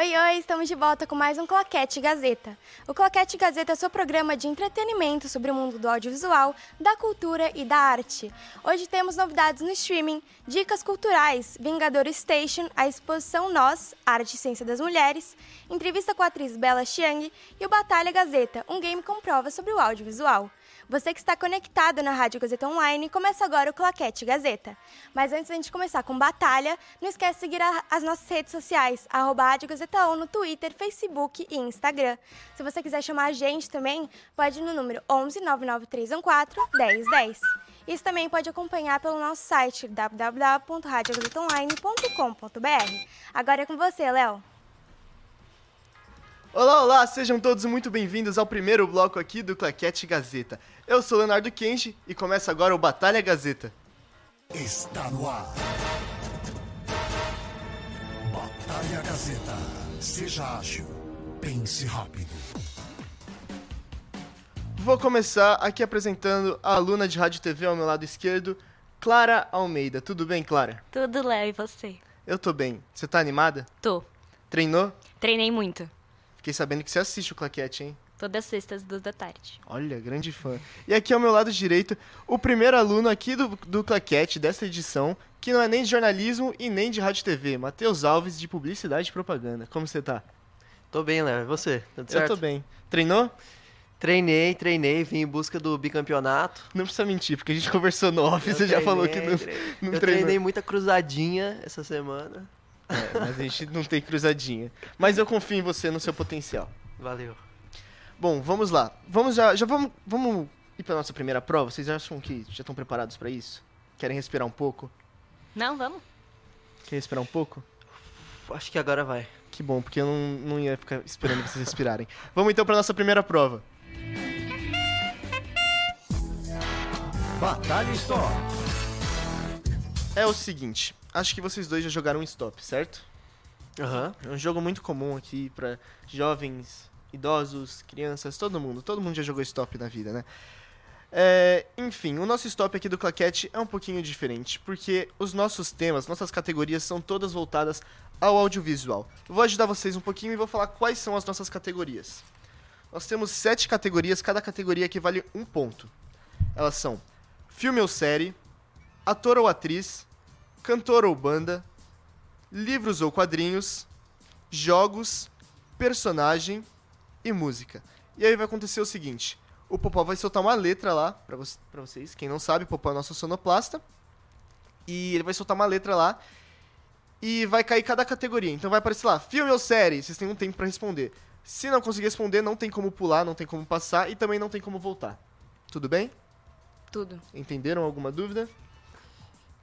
Oi, oi, estamos de volta com mais um Claquete Gazeta. O Claquete Gazeta é seu programa de entretenimento sobre o mundo do audiovisual, da cultura e da arte. Hoje temos novidades no streaming, dicas culturais, Vingadores Station, a exposição Nós, Arte e Ciência das Mulheres, entrevista com a atriz Bella Chiang e o Batalha Gazeta, um game com provas sobre o audiovisual. Você que está conectado na Rádio Gazeta Online, começa agora o Claquete Gazeta. Mas antes da gente começar com batalha, não esquece de seguir a- as nossas redes sociais, arroba Rádio Gazeta On no Twitter, Facebook e Instagram. Se você quiser chamar a gente também, pode ir no número 11 99314 1010. Isso também pode acompanhar pelo nosso site www.radiogazetaonline.com.br. Agora é com você, Léo. Olá, olá, sejam todos muito bem-vindos ao primeiro bloco aqui do Claquete Gazeta. Eu sou Leonardo Kenji e começa agora o Batalha Gazeta. Está no ar. Batalha Gazeta. Seja ágil. Pense rápido. Vou começar aqui apresentando a aluna de Rádio TV ao meu lado esquerdo, Clara Almeida. Tudo bem, Clara? Tudo Léo e você? Eu tô bem. Você tá animada? Tô. Treinou? Treinei muito. Fiquei sabendo que você assiste o Claquete, hein? Todas sextas, duas da tarde. Olha, grande fã. E aqui ao meu lado direito, o primeiro aluno aqui do, do Claquete dessa edição, que não é nem de jornalismo e nem de rádio e TV, Matheus Alves, de Publicidade e Propaganda. Como você tá? Tô bem, Léo. E você? Tudo Eu certo? tô bem. Treinou? Treinei, treinei, vim em busca do bicampeonato. Não precisa mentir, porque a gente conversou no off, Eu você já treinei, falou que não, treinei. não Eu treinou. treinei muita cruzadinha essa semana. É, mas a gente não tem cruzadinha. Mas eu confio em você, no seu potencial. Valeu. Bom, vamos lá. Vamos já, já vamos, vamos ir pra nossa primeira prova. Vocês acham que já estão preparados pra isso? Querem respirar um pouco? Não, vamos? Quer respirar um pouco? Acho que agora vai. Que bom, porque eu não, não ia ficar esperando vocês respirarem. Vamos então pra nossa primeira prova. Batalha Stop. É o seguinte, acho que vocês dois já jogaram stop, certo? Aham. É um jogo muito comum aqui pra jovens, idosos, crianças, todo mundo. Todo mundo já jogou stop na vida, né? É, enfim, o nosso stop aqui do Claquete é um pouquinho diferente, porque os nossos temas, nossas categorias são todas voltadas ao audiovisual. Eu vou ajudar vocês um pouquinho e vou falar quais são as nossas categorias. Nós temos sete categorias, cada categoria equivale um ponto. Elas são filme ou série, ator ou atriz, cantor ou banda, livros ou quadrinhos, jogos, personagem e música. E aí vai acontecer o seguinte: o Popó vai soltar uma letra lá pra, vo vocês. Quem não sabe, Popó é nosso sonoplasta. E ele vai soltar uma letra lá e vai cair cada categoria. Então vai aparecer lá, filme ou série, vocês têm um tempo pra responder. Se não conseguir responder, não tem como pular, não tem como passar e também não tem como voltar. Tudo bem? Tudo. Entenderam alguma dúvida?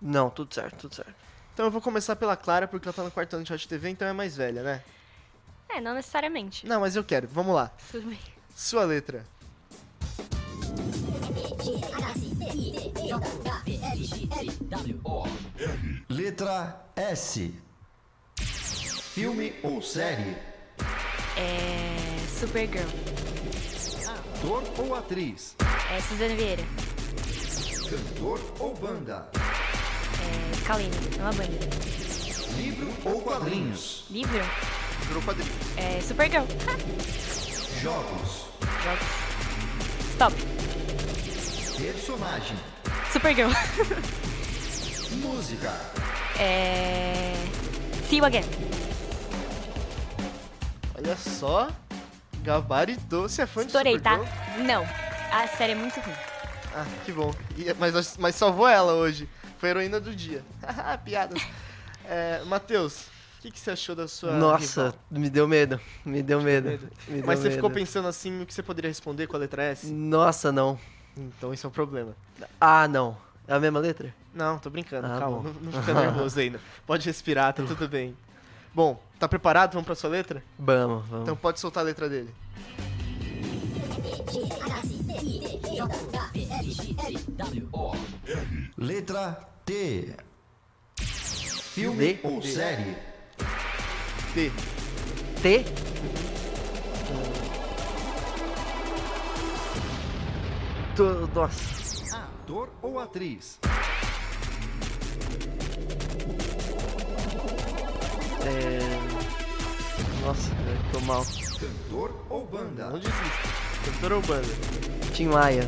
Não, tudo certo, tudo certo. Então eu vou começar pela Clara, porque ela tá no quarto ano de rádio TV, então é mais velha, né? É, não necessariamente. Não, mas eu quero. Vamos lá. Tudo bem. Sua letra. Letra S. Filme ou série? É. Supergirl. Ator ou atriz? É Suzana Vieira. Cantor ou banda? É. Kaline. É uma banda. Livro ou quadrinhos? Livro. Virou quadrinho. É. Supergirl. Jogos. Jogos. Stop. Personagem. Supergirl. Música. É. See you again. Olha só. Gabaritou. Você é fã Estourei, de tá? Supergirl? Não. A série é muito ruim. Ah, que bom. E- mas, mas salvou ela hoje. Foi a heroína do dia. Piadas. É, Matheus, o que, que você achou da sua Nossa, rival? me deu medo. Me deu medo. Me deu Mas você ficou medo. pensando assim no que você poderia responder com a letra S? Nossa, não. Então isso é um problema. Ah, não. É a mesma letra? Não, tô brincando, Ah, calma. bom. Não, não fica nervoso ainda. Pode respirar, tá tudo bem. Bom, tá preparado? Vamos pra sua letra? Vamos, vamos. Então pode soltar a letra dele. Letra T. Filme D. ou série? T. T. Tu- Nossa. Ator ou atriz? É... Nossa, tô mal. Cantor ou banda? Não desista. Cantor ou banda? Tim Maia.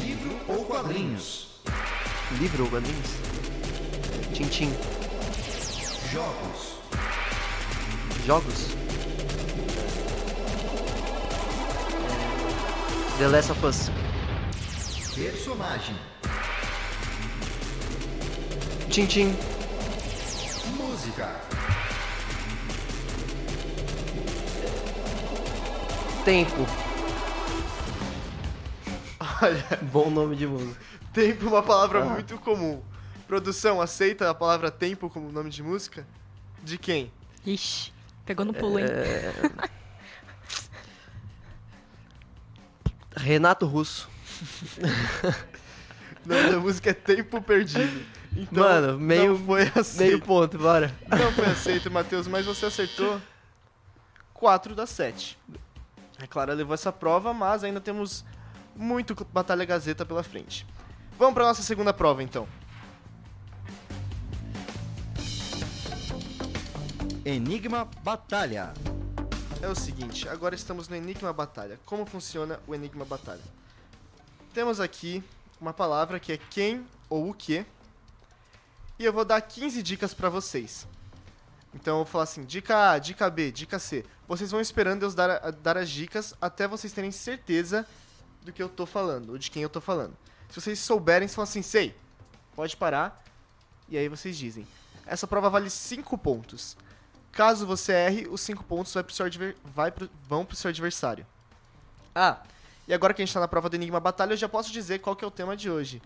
Livro ou quadrinhos? Livro ou quadrinhos? Tintim. Jogos. Jogos? The Last of Us. Personagem. Tintim. Música. Tempo. Olha, Bom nome de música. Tempo é uma palavra Ah. muito comum. Produção, aceita a palavra tempo como nome de música? De quem? Ixi, pegou no pulo, hein? É... Renato Russo. O nome da música é Tempo Perdido. Então, Mano, meio- não foi Meio aceito. ponto, bora. Não foi aceito, Matheus, mas você acertou 4 das 7. A Clara levou essa prova, mas ainda temos muito Batalha Gazeta pela frente. Vamos para nossa segunda prova, então. Enigma Batalha. É o seguinte, agora estamos no Enigma Batalha. Como funciona o Enigma Batalha? Temos aqui uma palavra que é quem ou o que. E eu vou dar 15 dicas pra vocês. Então eu vou falar assim, dica A, dica B, dica C. Vocês vão esperando eu dar, dar as dicas até vocês terem certeza do que eu tô falando, ou de quem eu tô falando. Se vocês souberem, vocês falam assim, sei, pode parar. E aí vocês dizem. Essa prova vale 5 pontos. Caso você erre, os 5 pontos vai pro seu vai pro- vão pro seu adversário. Ah, e agora que a gente tá na prova do Enigma Batalha, eu já posso dizer qual que é o tema de hoje.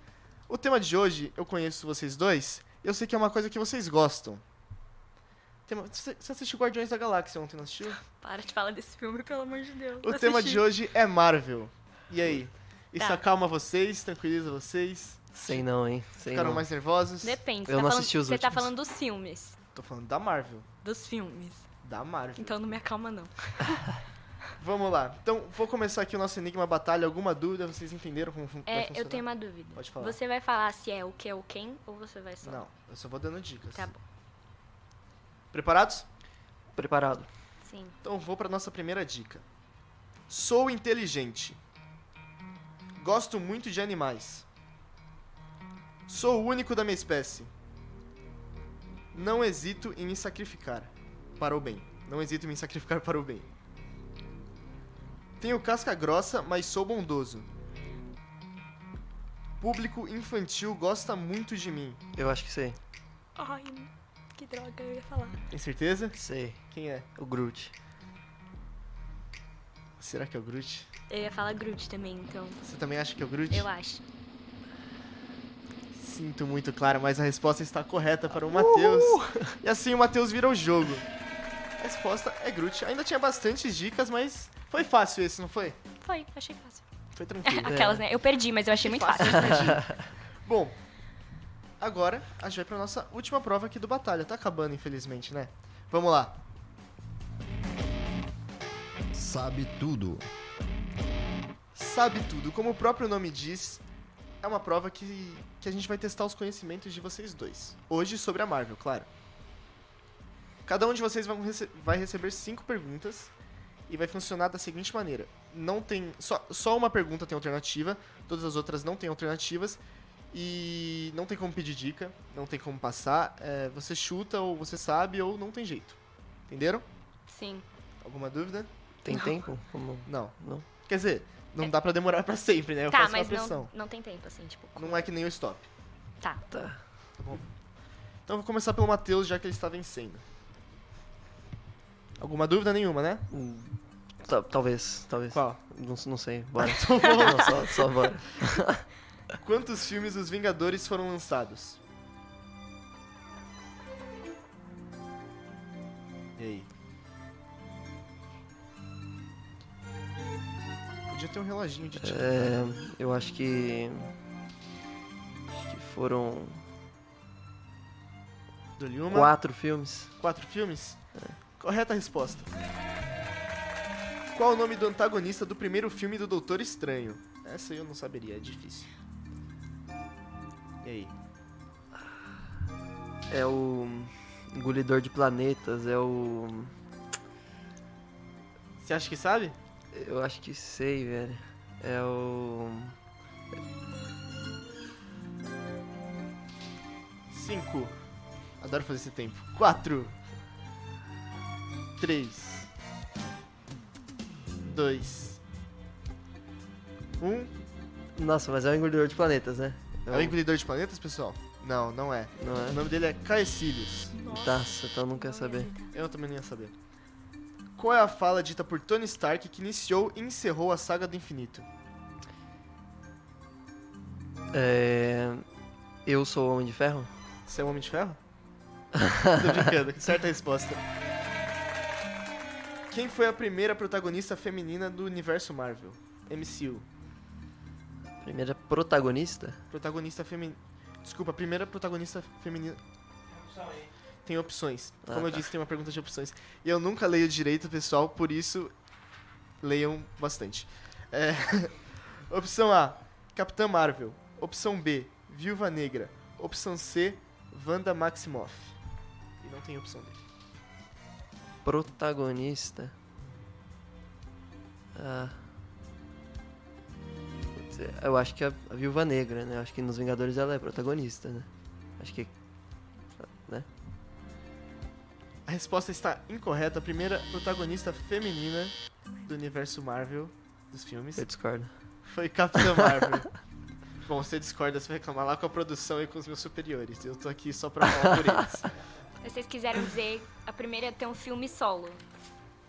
O tema de hoje, eu conheço vocês dois, eu sei que é uma coisa que vocês gostam. Tema- Você você assistiu Guardiões da Galáxia ontem, não assistiu? Para de falar desse filme, pelo amor de Deus. O tema de hoje é Marvel. E aí? Isso Tá. acalma vocês, tranquiliza vocês? Sei não, hein? Sei Ficaram não. mais nervosos? Depende. Eu tá não falando, assisti os Você tá últimos. falando dos filmes. Tô falando da Marvel. Dos filmes. Da Marvel. Então não me acalma, não. Vamos lá. Então, vou começar aqui o nosso Enigma Batalha. Alguma dúvida? Vocês entenderam como fun- vai É, eu tenho uma dúvida. Pode falar. Você vai falar se é o que é o quem ou você vai só? Não, eu só vou dando dicas. Tá bom. Preparados? Preparado. Sim. Então vou para nossa primeira dica. Sou inteligente. Gosto muito de animais. Sou o único da minha espécie. Não hesito em me sacrificar para o bem. Não hesito em me sacrificar para o bem. Tenho casca grossa, mas sou bondoso. Público infantil gosta muito de mim. Eu acho que sei. Ai, que droga eu ia falar. Tem certeza? Sei. Quem é? O Groot. Será que é o Groot? Eu ia falar Groot também, então. Você também acha que é o Groot? Eu acho. Sinto muito, claro, mas a resposta está correta para o Matheus. E assim o Matheus vira o jogo. A resposta é Groot. Ainda tinha bastantes dicas, mas foi fácil esse, não foi? Foi, achei fácil. Foi tranquilo. Aquelas, né? Eu perdi, mas eu achei muito fácil. perdi. Bom, agora a gente vai para nossa última prova aqui do Batalha. Tá acabando, infelizmente, né? Vamos lá. Sabe tudo. Sabe tudo. Como o próprio nome diz, é uma prova que, que a gente vai testar os conhecimentos de vocês dois. Hoje sobre a Marvel, claro. Cada um de vocês vai, rece- vai receber cinco perguntas e vai funcionar da seguinte maneira: não tem só, só uma pergunta tem alternativa, todas as outras não têm alternativas e não tem como pedir dica, não tem como passar. é, você chuta ou você sabe ou não tem jeito. Entenderam? Sim. Alguma dúvida? Tem tempo? Como... Não. Não. Quer dizer, não dá pra demorar pra sempre, né? Eu tá, faço mas uma pressão. não, não tem tempo, assim, tipo. Não é que nem o stop. Tá. Tá. Então eu vou começar pelo Matheus, já que ele está vencendo. Alguma dúvida nenhuma, né? Hum, ta- talvez, talvez. Qual? Não, não sei. Bora. Então vamos não, só, só bora. Quantos filmes os Vingadores foram lançados? E aí? Podia ter um reloginho de tinta. É, eu acho que. Acho que foram quatro filmes. Quatro filmes? Correta resposta. Qual o nome do antagonista do primeiro filme do Doutor Estranho? Essa eu não saberia, é difícil. E aí? É o. Engolidor de Planetas, é o. Você acha que sabe? Eu acho que sei, velho. É o. Cinco. Adoro fazer esse tempo. Quatro. Três. Dois. Um. Nossa, mas é o Engolidor de Planetas, né? É o engolidor de planetas, pessoal? Não, não é. Não O é? nome dele é Caecilius. Nossa, então não quer saber. Eu também não ia saber. Qual é a fala dita por Tony Stark que iniciou e encerrou a saga do infinito? É. Eu sou o Homem de Ferro? Você é o Homem de Ferro? Tô brincando, certa resposta. Quem foi a primeira protagonista feminina do universo Marvel? MCU. Primeira protagonista? Protagonista feminina. Desculpa, a primeira protagonista feminina. Tem opções. Ah, Como eu tá. disse, tem uma pergunta de opções. E eu nunca leio direito, pessoal, por isso leiam bastante. É, Opção A, Capitã Marvel. Opção B, Viúva Negra. Opção C, Wanda Maximoff. E não tem opção D. Protagonista. Ah. É, Eu acho que a, a Viúva Negra, né? Eu acho que nos Vingadores ela é protagonista, né? Acho que. A resposta está incorreta. A primeira protagonista feminina do universo Marvel dos filmes Eu discordo. foi Capitã Marvel. Bom, você discorda, você vai reclamar lá com a produção e com os meus superiores. Eu tô aqui só pra falar por eles. Vocês quiseram dizer a primeira a ter um filme solo.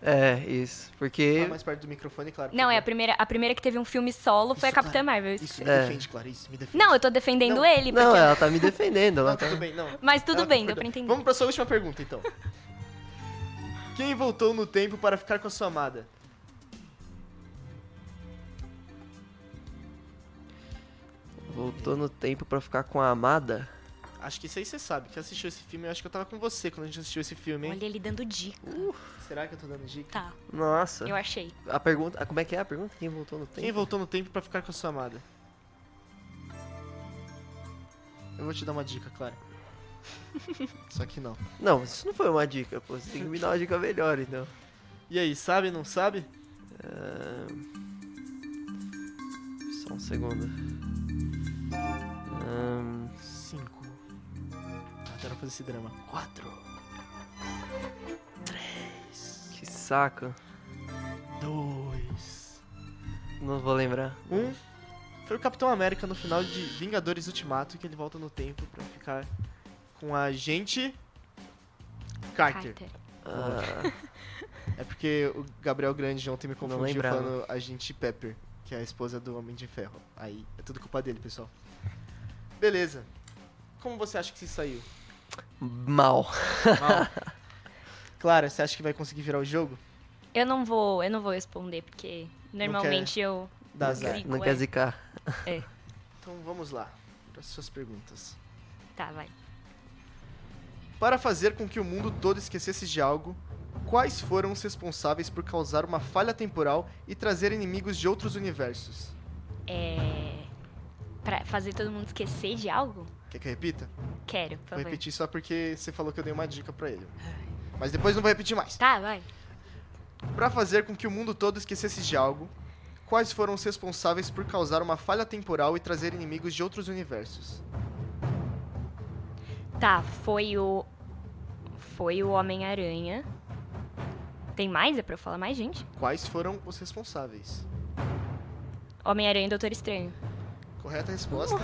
É, isso. Porque. Fala mais perto do microfone, claro. Não, é a primeira, a primeira que teve um filme solo foi Isso, a Capitã Clara. Marvel. Isso, me É. defende, claro, isso, me defende. Não, eu tô defendendo Não. ele, porque... Não, ela tá me defendendo. Ela Não, tá... tudo bem, não. Mas tudo Ela bem, deu pra entender. Vamos pra sua última pergunta, então. Quem voltou no tempo para ficar com a sua amada? Voltou no tempo pra ficar com a amada. Acho que isso aí você sabe, que assistiu esse filme. Eu acho que eu tava com você quando a gente assistiu esse filme, hein? Olha ele dando dica. Será que eu tô dando dica? Tá, Nossa. eu achei. A pergunta. ah, Como é que é a pergunta? Quem voltou no tempo? Quem voltou no tempo pra ficar com a sua amada? Eu vou te dar uma dica, Clara. Só que não. Não, isso não foi uma dica, pô. Você tem que me dar uma dica melhor, então. E aí, sabe, não sabe? Só um segundo. Ahn, Cinco. Adoro fazer esse drama. Quatro. Três. que saco. Dois. Não vou lembrar. Um. Foi o Capitão América no final de Vingadores Ultimato que ele volta no tempo pra ficar com a gente. Carter. Carter. Ah, É porque o Gabriel Grande ontem me confundiu falando a gente Pepper, que é a esposa do Homem de Ferro. Aí é tudo culpa dele, pessoal. Beleza. Como você acha que se saiu? mal. Mal. Clara, você acha que vai conseguir virar o jogo? Eu não vou, eu não vou responder, porque normalmente eu... Dá azar. Zico, Não é. quer zicar. Então vamos lá para as suas perguntas. Tá, vai. Para fazer com que o mundo todo esquecesse de algo, quais foram os responsáveis por causar uma falha temporal e trazer inimigos de outros universos? É... Pra fazer todo mundo esquecer de algo? Quer que eu repita? Quero, por Vou favor. repetir só porque você falou que eu dei uma dica pra ele. Mas depois não vou repetir mais. Tá, vai. Para fazer com que o mundo todo esquecesse de algo, quais foram os responsáveis por causar uma falha temporal e trazer inimigos de outros universos? Tá, foi o... Foi o Homem-Aranha. Tem mais? É pra eu falar mais, gente? Quais foram os responsáveis? Homem-Aranha e Doutor Estranho. Correta resposta.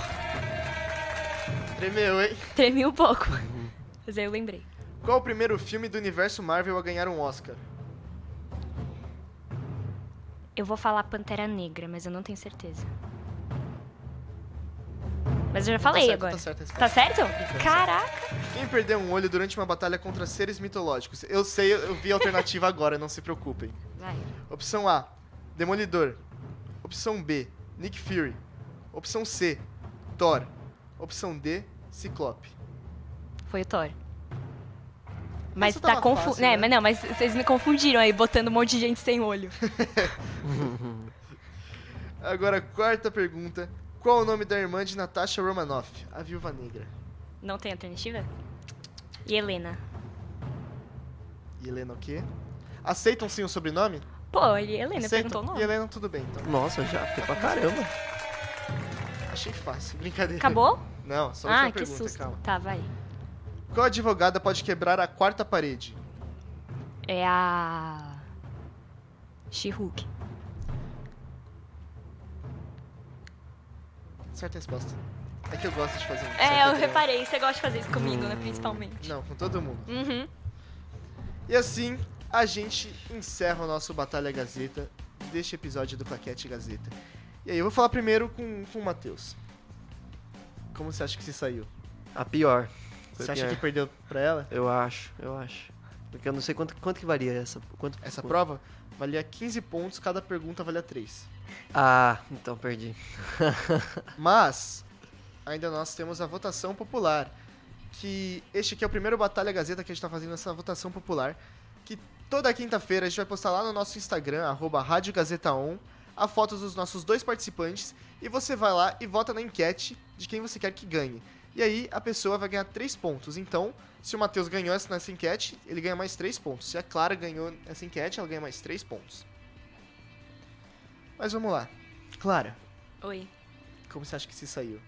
Tremeu, hein? Tremi um pouco. Mas aí eu lembrei. Qual o primeiro filme do universo Marvel a ganhar um Oscar? Eu vou falar Pantera Negra, mas eu não tenho certeza. Mas eu já falei certo, agora. tá certo a resposta. Tá certo? Caraca! Quem perdeu um olho durante uma batalha contra seres mitológicos? Eu sei, eu vi a alternativa agora, não se preocupem. Vai. Opção A, Demolidor. Opção B, Nick Fury. Opção C, Thor. Opção D, Ciclope. Foi o Thor. Mas Essa tá confuso. né? né? Mas não, mas vocês me confundiram aí, botando um monte de gente sem olho. Agora, quarta pergunta. Qual o nome da irmã de Natasha Romanoff, a viúva negra? Não tem alternativa? E Helena? E Helena o quê? Aceitam sim o sobrenome? Pô, ele Helena Aceitam? perguntou o E nome. Helena, tudo bem, então. Nossa, já foi pra caramba. Achei fácil, brincadeira. Acabou? Não, só Ah, que pergunta, susto. calma. Tá, vai. Qual advogada pode quebrar a quarta parede? É a. She-Hulk. Certa resposta. É que eu gosto de fazer um É, eu reparei. Você gosta de fazer isso comigo, né? Principalmente. Não, com todo mundo. Uhum. E assim, a gente encerra o nosso Batalha Gazeta deste episódio do Claquete Gazeta. E aí, eu vou falar primeiro com, com o Matheus. Como você acha que se saiu? A pior. Foi Você acha pior. que perdeu pra ela? Eu acho, eu acho. Porque eu não sei quanto, quanto que varia essa. Quanto, Essa quanto- prova valia 15 pontos, cada pergunta valia 3. Ah, então perdi. Mas, ainda nós temos a votação popular. Que este aqui é o primeiro Batalha Gazeta que a gente tá fazendo essa votação popular. Que toda quinta-feira a gente vai postar lá no nosso Instagram, arroba Rádio Gazeta On, a foto dos nossos dois participantes. E você vai lá e vota na enquete de quem você quer que ganhe. E aí a pessoa vai ganhar 3 pontos. Então, se o Matheus ganhou essa- nessa enquete, ele ganha mais 3 pontos. Se a Clara ganhou essa enquete, ela ganha mais 3 pontos. Mas vamos lá. Clara, Oi. como você acha que se saiu?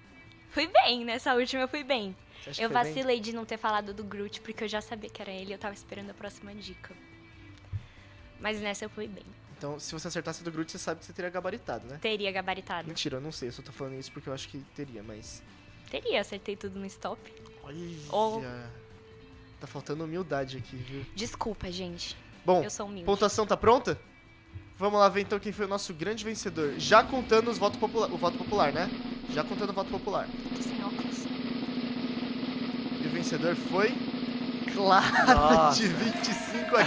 Fui bem, nessa última eu fui bem. Eu foi bem? vacilei de não ter falado do Groot, porque eu já sabia que era ele e eu tava esperando a próxima dica. Mas nessa eu fui bem. Então, se você acertasse do Groot, você sabe que você teria gabaritado, né? Teria gabaritado. Mentira, eu não sei, eu só tô falando isso porque eu acho que teria, mas. Teria, acertei tudo no stop. Olha. Ou- Tá faltando humildade aqui, viu? Desculpa, gente. Bom, Eu sou humilde. pontuação tá pronta? Vamos lá ver então quem foi o nosso grande vencedor. Já contando os votos popula o voto popular, né? Já contando o voto popular. Tô sem óculos. E o vencedor foi. Clara, Nossa. de 25 a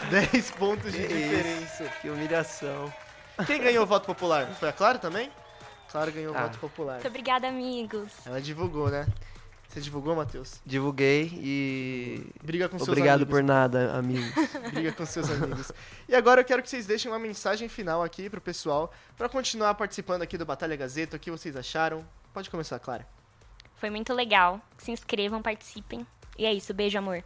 15. 10 pontos de Que diferença. Que humilhação. Quem ganhou o voto popular? Foi a Clara também? Clara ganhou o Ah. voto popular. Muito obrigada, amigos. Ela divulgou, né? Você divulgou, Matheus? Divulguei e. Briga com seus Obrigado amigos. por nada, amigo. Briga com seus amigos. E agora eu quero que vocês deixem uma mensagem final aqui pro pessoal pra continuar participando aqui do Batalha Gazeta. O que vocês acharam? Pode começar, Clara. Foi muito legal. Se inscrevam, participem. E é isso, beijo, amor.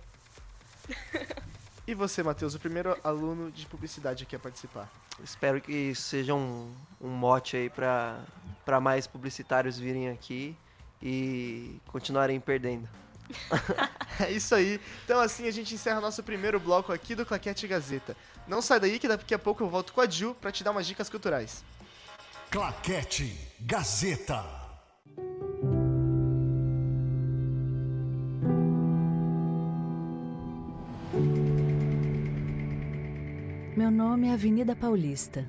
E você, Matheus, o primeiro aluno de publicidade aqui a participar. Espero que seja um, um mote aí pra, pra mais publicitários virem aqui e continuarem perdendo. É isso aí. Então assim a gente encerra nosso primeiro bloco aqui do Claquete Gazeta. Não sai daí que daqui a pouco eu volto com a Jill pra te dar umas dicas culturais. Claquete Gazeta. Meu nome é Avenida Paulista.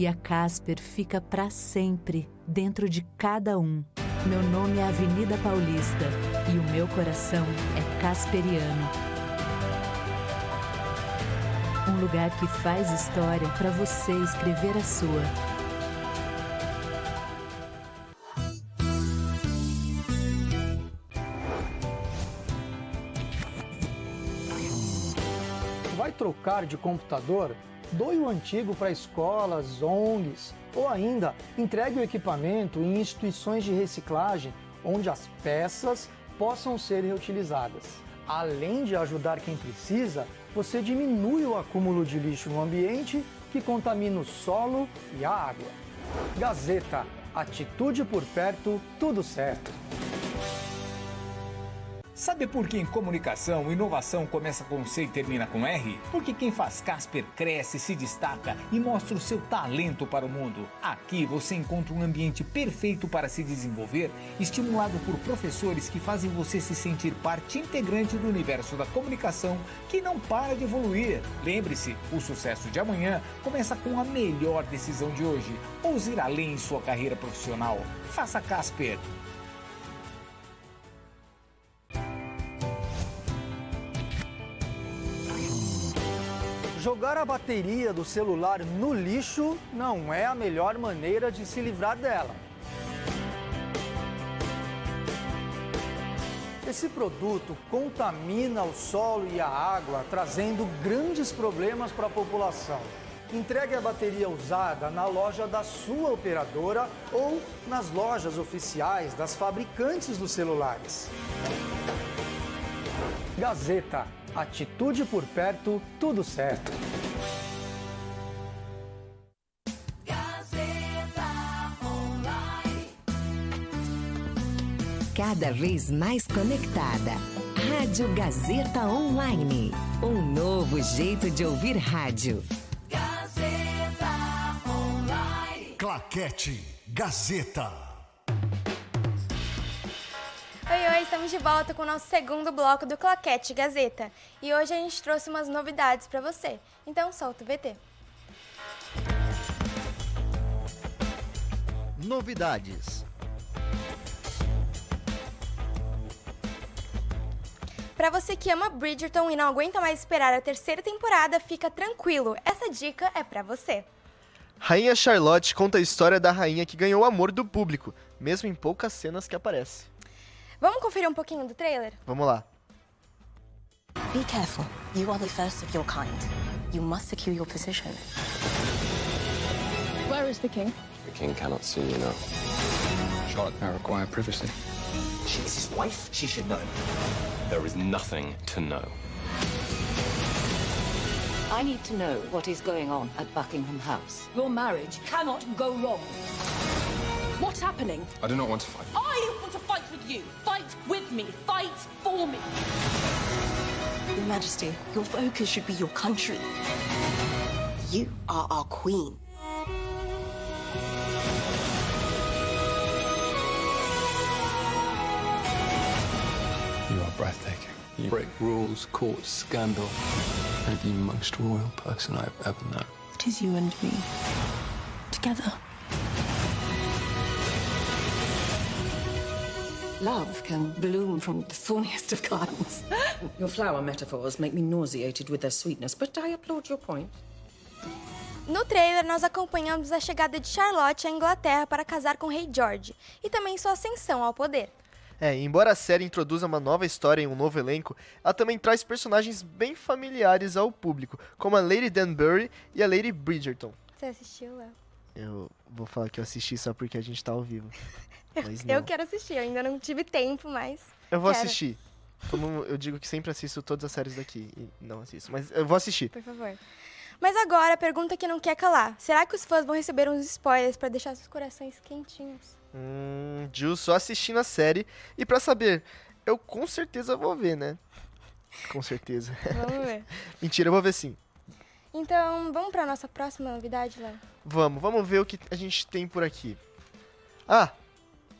E a Casper fica para sempre dentro de cada um. Meu nome é Avenida Paulista e o meu coração é casperiano. Um lugar que faz história para você escrever a sua. Vai trocar de computador? Doe o antigo para escolas, ONGs ou ainda entregue o equipamento em instituições de reciclagem onde as peças possam ser reutilizadas. Além de ajudar quem precisa, você diminui o acúmulo de lixo no ambiente que contamina o solo e a água. Gazeta, atitude por perto, tudo certo. Sabe por que em comunicação, inovação começa com C e termina com R? Porque quem faz Casper cresce, se destaca e mostra o seu talento para o mundo. Aqui você encontra um ambiente perfeito para se desenvolver, estimulado por professores que fazem você se sentir parte integrante do universo da comunicação que não para de evoluir. Lembre-se, o sucesso de amanhã começa com a melhor decisão de hoje. Ouse ir além em sua carreira profissional. Faça Casper. Jogar a bateria do celular no lixo não é a melhor maneira de se livrar dela. Esse produto contamina o solo e a água, trazendo grandes problemas para a população. Entregue a bateria usada na loja da sua operadora ou nas lojas oficiais das fabricantes dos celulares. Gazeta, atitude por perto, tudo certo. Cada vez mais conectada. Rádio Gazeta Online. Um novo jeito de ouvir rádio. Gazeta Online. Claquete Gazeta. Estamos de volta com o nosso segundo bloco do Claquete Gazeta. E hoje a gente trouxe umas novidades para você. Então solta o VT. Novidades. Para você que ama Bridgerton e não aguenta mais esperar a terceira temporada, fica tranquilo. Essa dica é para você. Rainha Charlotte conta a história da rainha que ganhou o amor do público, mesmo em poucas cenas que aparece. Vamos conferir um pouquinho do trailer? Vamos lá. Be careful. You are the first of your kind. You must secure your position. Where is the king? The king cannot see you now. Charlotte, I require privacy. She's his wife. She should know. There is nothing to know. I need to know what is going on at Buckingham House. Your marriage cannot go wrong. What's happening? I do not want to fight. I want to fight with you. Fight with me. Fight for me. Your Majesty, your focus should be your country. You are our queen. You are breathtaking. You break rules, court scandal, and the most royal person I've ever known. It is you and me. Together. Love can bloom from the thorniest of gardens. Your flower metaphors make me nauseated with their sweetness, but I applaud your point. No trailer, nós acompanhamos a chegada de Charlotte à Inglaterra para casar com o rei George e também sua ascensão ao poder. É, embora a série introduza uma nova história em um novo elenco, ela também traz personagens bem familiares ao público, como a Lady Danbury e a Lady Bridgerton. Você assistiu, Léo? Eu vou falar que eu assisti só porque a gente tá ao vivo. Eu quero assistir, eu ainda não tive tempo, mas. Eu vou quero. assistir. Como eu digo que sempre assisto todas as séries daqui e não assisto, mas eu vou assistir. Por favor. Mas agora, a pergunta que não quer calar: será que os fãs vão receber uns spoilers para deixar seus corações quentinhos? Hum, Jill só assistindo a série e pra saber, eu com certeza vou ver, né? Com certeza. Vamos ver. Mentira, eu vou ver sim. Então, vamos para nossa próxima novidade, Léo? Vamos, vamos ver o que a gente tem por aqui. Ah,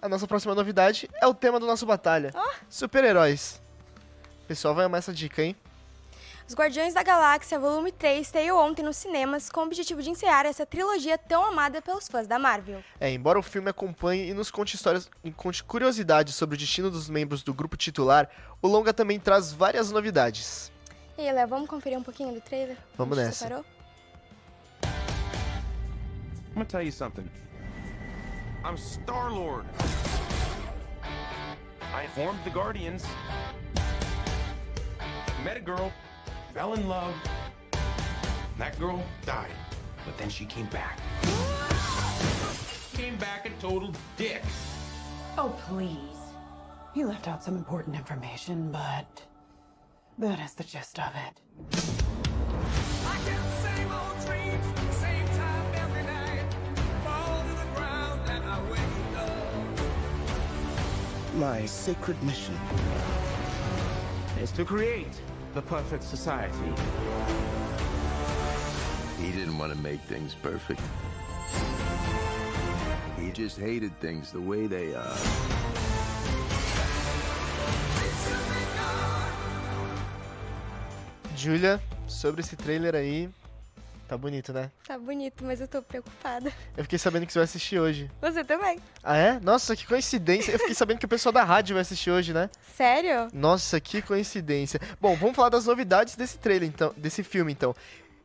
a nossa próxima novidade é o tema do nosso batalha. Oh. Super-heróis. Pessoal, vai amar essa dica, hein? Os Guardiões da Galáxia Volume 3 estreou ontem nos cinemas com o objetivo de encerrar essa trilogia tão amada pelos fãs da Marvel. É, embora o filme acompanhe e nos conte histórias e conte curiosidades sobre o destino dos membros do grupo titular, o longa também traz várias novidades. E aí, Léo, vamos conferir um pouquinho do trailer? Vamos nessa. Separou? I'm gonna tell you something. I'm Star Lord. I formed the Guardians. Met a girl, fell in love. That girl died, but then she came back. Came back a total dick. Oh, please. You left out some important information, but that is the gist of it. My sacred mission is to create the perfect society. He didn't want to make things perfect. He just hated things the way they are. Julia, sobre esse trailer aí, tá bonito, né? Tá bonito, mas eu tô preocupada. Eu fiquei sabendo que você vai assistir hoje. Você também. Ah, é? Nossa, que coincidência. Eu fiquei sabendo que o pessoal da rádio vai assistir hoje, né? Sério? Nossa, que coincidência. Bom, vamos falar das novidades desse trailer, então, desse filme, então.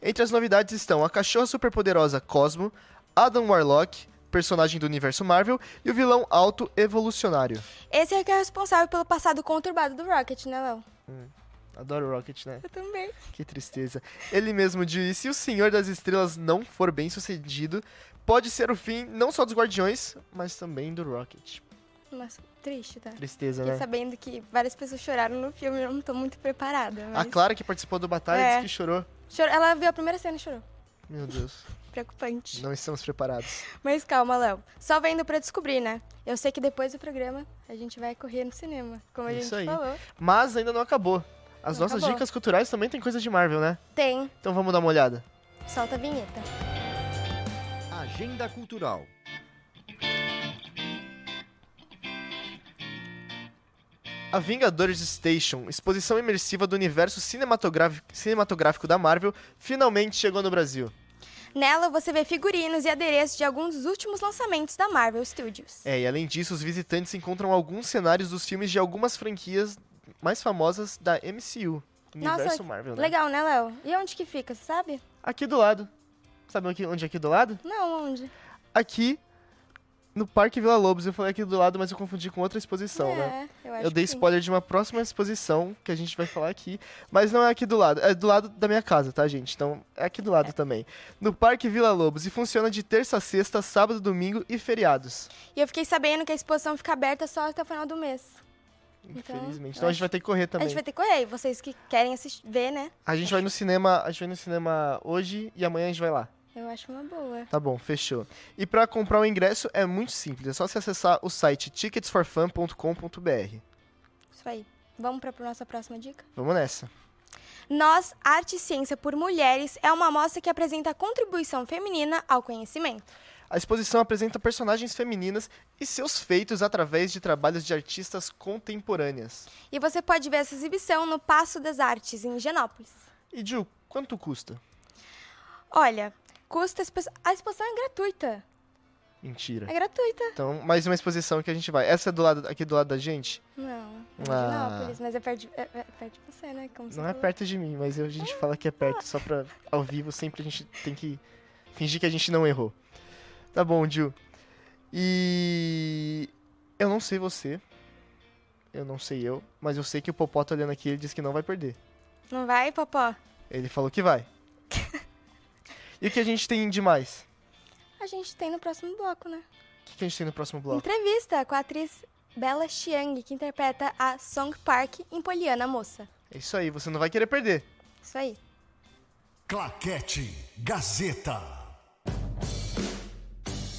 Entre as novidades estão a cachorra superpoderosa Cosmo, Adam Warlock, personagem do universo Marvel, e o vilão alto evolucionário. Esse é que é responsável pelo passado conturbado do Rocket, né, Léo? Hum, adoro o Rocket, né? Eu também. Que tristeza. Ele mesmo disse: se o Senhor das Estrelas não for bem sucedido, pode ser o fim não só dos Guardiões, mas também do Rocket. Nossa, triste, tá? Tristeza, Fiquei né? sabendo que várias pessoas choraram no filme, eu não tô muito preparada. A Mas... Clara, que participou do Batalha, É. disse que chorou. Chorou- Ela viu a primeira cena e chorou. Meu Deus. Preocupante. Não estamos preparados. Mas calma, Léo. Só vendo pra descobrir, né? Eu sei que depois do programa a gente vai correr no cinema, como a Isso gente aí. falou. Mas ainda não acabou. As nossas acabou. dicas culturais também tem coisa de Marvel, né? Tem. Então vamos dar uma olhada. Solta a vinheta. Agenda Cultural. A Vingadores Station, exposição imersiva do universo cinematográfico, cinematográfico da Marvel, finalmente chegou no Brasil. Nela você vê figurinos e adereços de alguns dos últimos lançamentos da Marvel Studios. É, e além disso, os visitantes encontram alguns cenários dos filmes de algumas franquias mais famosas da MCU, universo Nossa, Marvel, né? legal, né, Léo? E onde que fica, você sabe? Aqui do lado. Sabe onde é aqui do lado? Não, onde? Aqui no Parque Vila Lobos. Eu falei aqui do lado, mas eu confundi com outra exposição, É, né? eu acho Eu dei que sim. spoiler de uma próxima exposição que a gente vai falar aqui, mas não é aqui do lado, é do lado da minha casa, tá, gente? Então é aqui do lado também. No Parque Vila Lobos e funciona de terça a sexta, sábado, domingo e feriados. E eu fiquei sabendo que a exposição fica aberta só até o final do mês. Então, Infelizmente. eu Então a gente vai ter que correr A também. gente vai ter que correr. E vocês que querem assistir, ver, né? A gente vai no cinema, a gente vai no cinema hoje e amanhã a gente vai lá. Eu acho uma boa. Tá bom, fechou. E pra comprar o ingresso é muito simples, é só você acessar o site ticketsforfun.com.br. Isso aí. Vamos para a nossa próxima dica? Vamos nessa. Nós, Arte e Ciência por Mulheres, é uma mostra que apresenta a contribuição feminina ao conhecimento. A exposição apresenta personagens femininas e seus feitos através de trabalhos de artistas contemporâneas. E você pode ver essa exibição no Passo das Artes, em Higienópolis. E Ju, quanto custa? Olha, custa. a expo- A exposição é gratuita. Mentira. É gratuita. Então, mais uma exposição que a gente vai. Essa é do lado, aqui do lado da gente? Não, em Ah. Higienópolis, mas é perto, de, é, é perto de você, né? Como você Não é falou. perto de mim, mas a gente fala que é perto, só pra ao vivo sempre a gente tem que fingir que a gente não errou. Tá bom, Ju. E eu não sei você. Eu não sei eu, mas eu sei que o Popó tá olhando aqui e ele disse que não vai perder. Não vai, Popó? Ele falou que vai. e o que a gente tem de mais? A gente tem no próximo bloco, né? O que, que a gente tem no próximo bloco? Entrevista com a atriz Bella Chiang, que interpreta a Song Park em Poliana Moça. É isso aí, você não vai querer perder. Isso aí. Claquete Gazeta.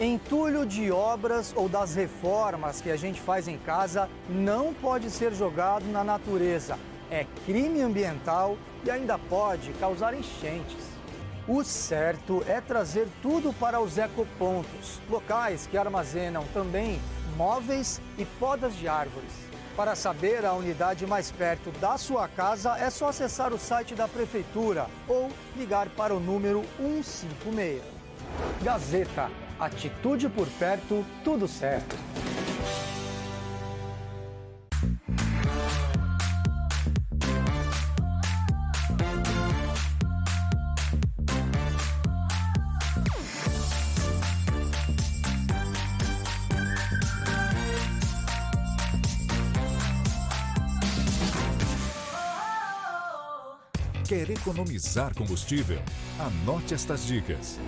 Entulho de obras ou das reformas que a gente faz em casa não pode ser jogado na natureza. É crime ambiental e ainda pode causar enchentes. O certo é trazer tudo para os ecopontos, locais que armazenam também móveis e podas de árvores. Para saber a unidade mais perto da sua casa, é só acessar o site da prefeitura ou ligar para o número 156. Gazeta, Atitude por perto, tudo certo. Quer economizar combustível? Anote estas dicas.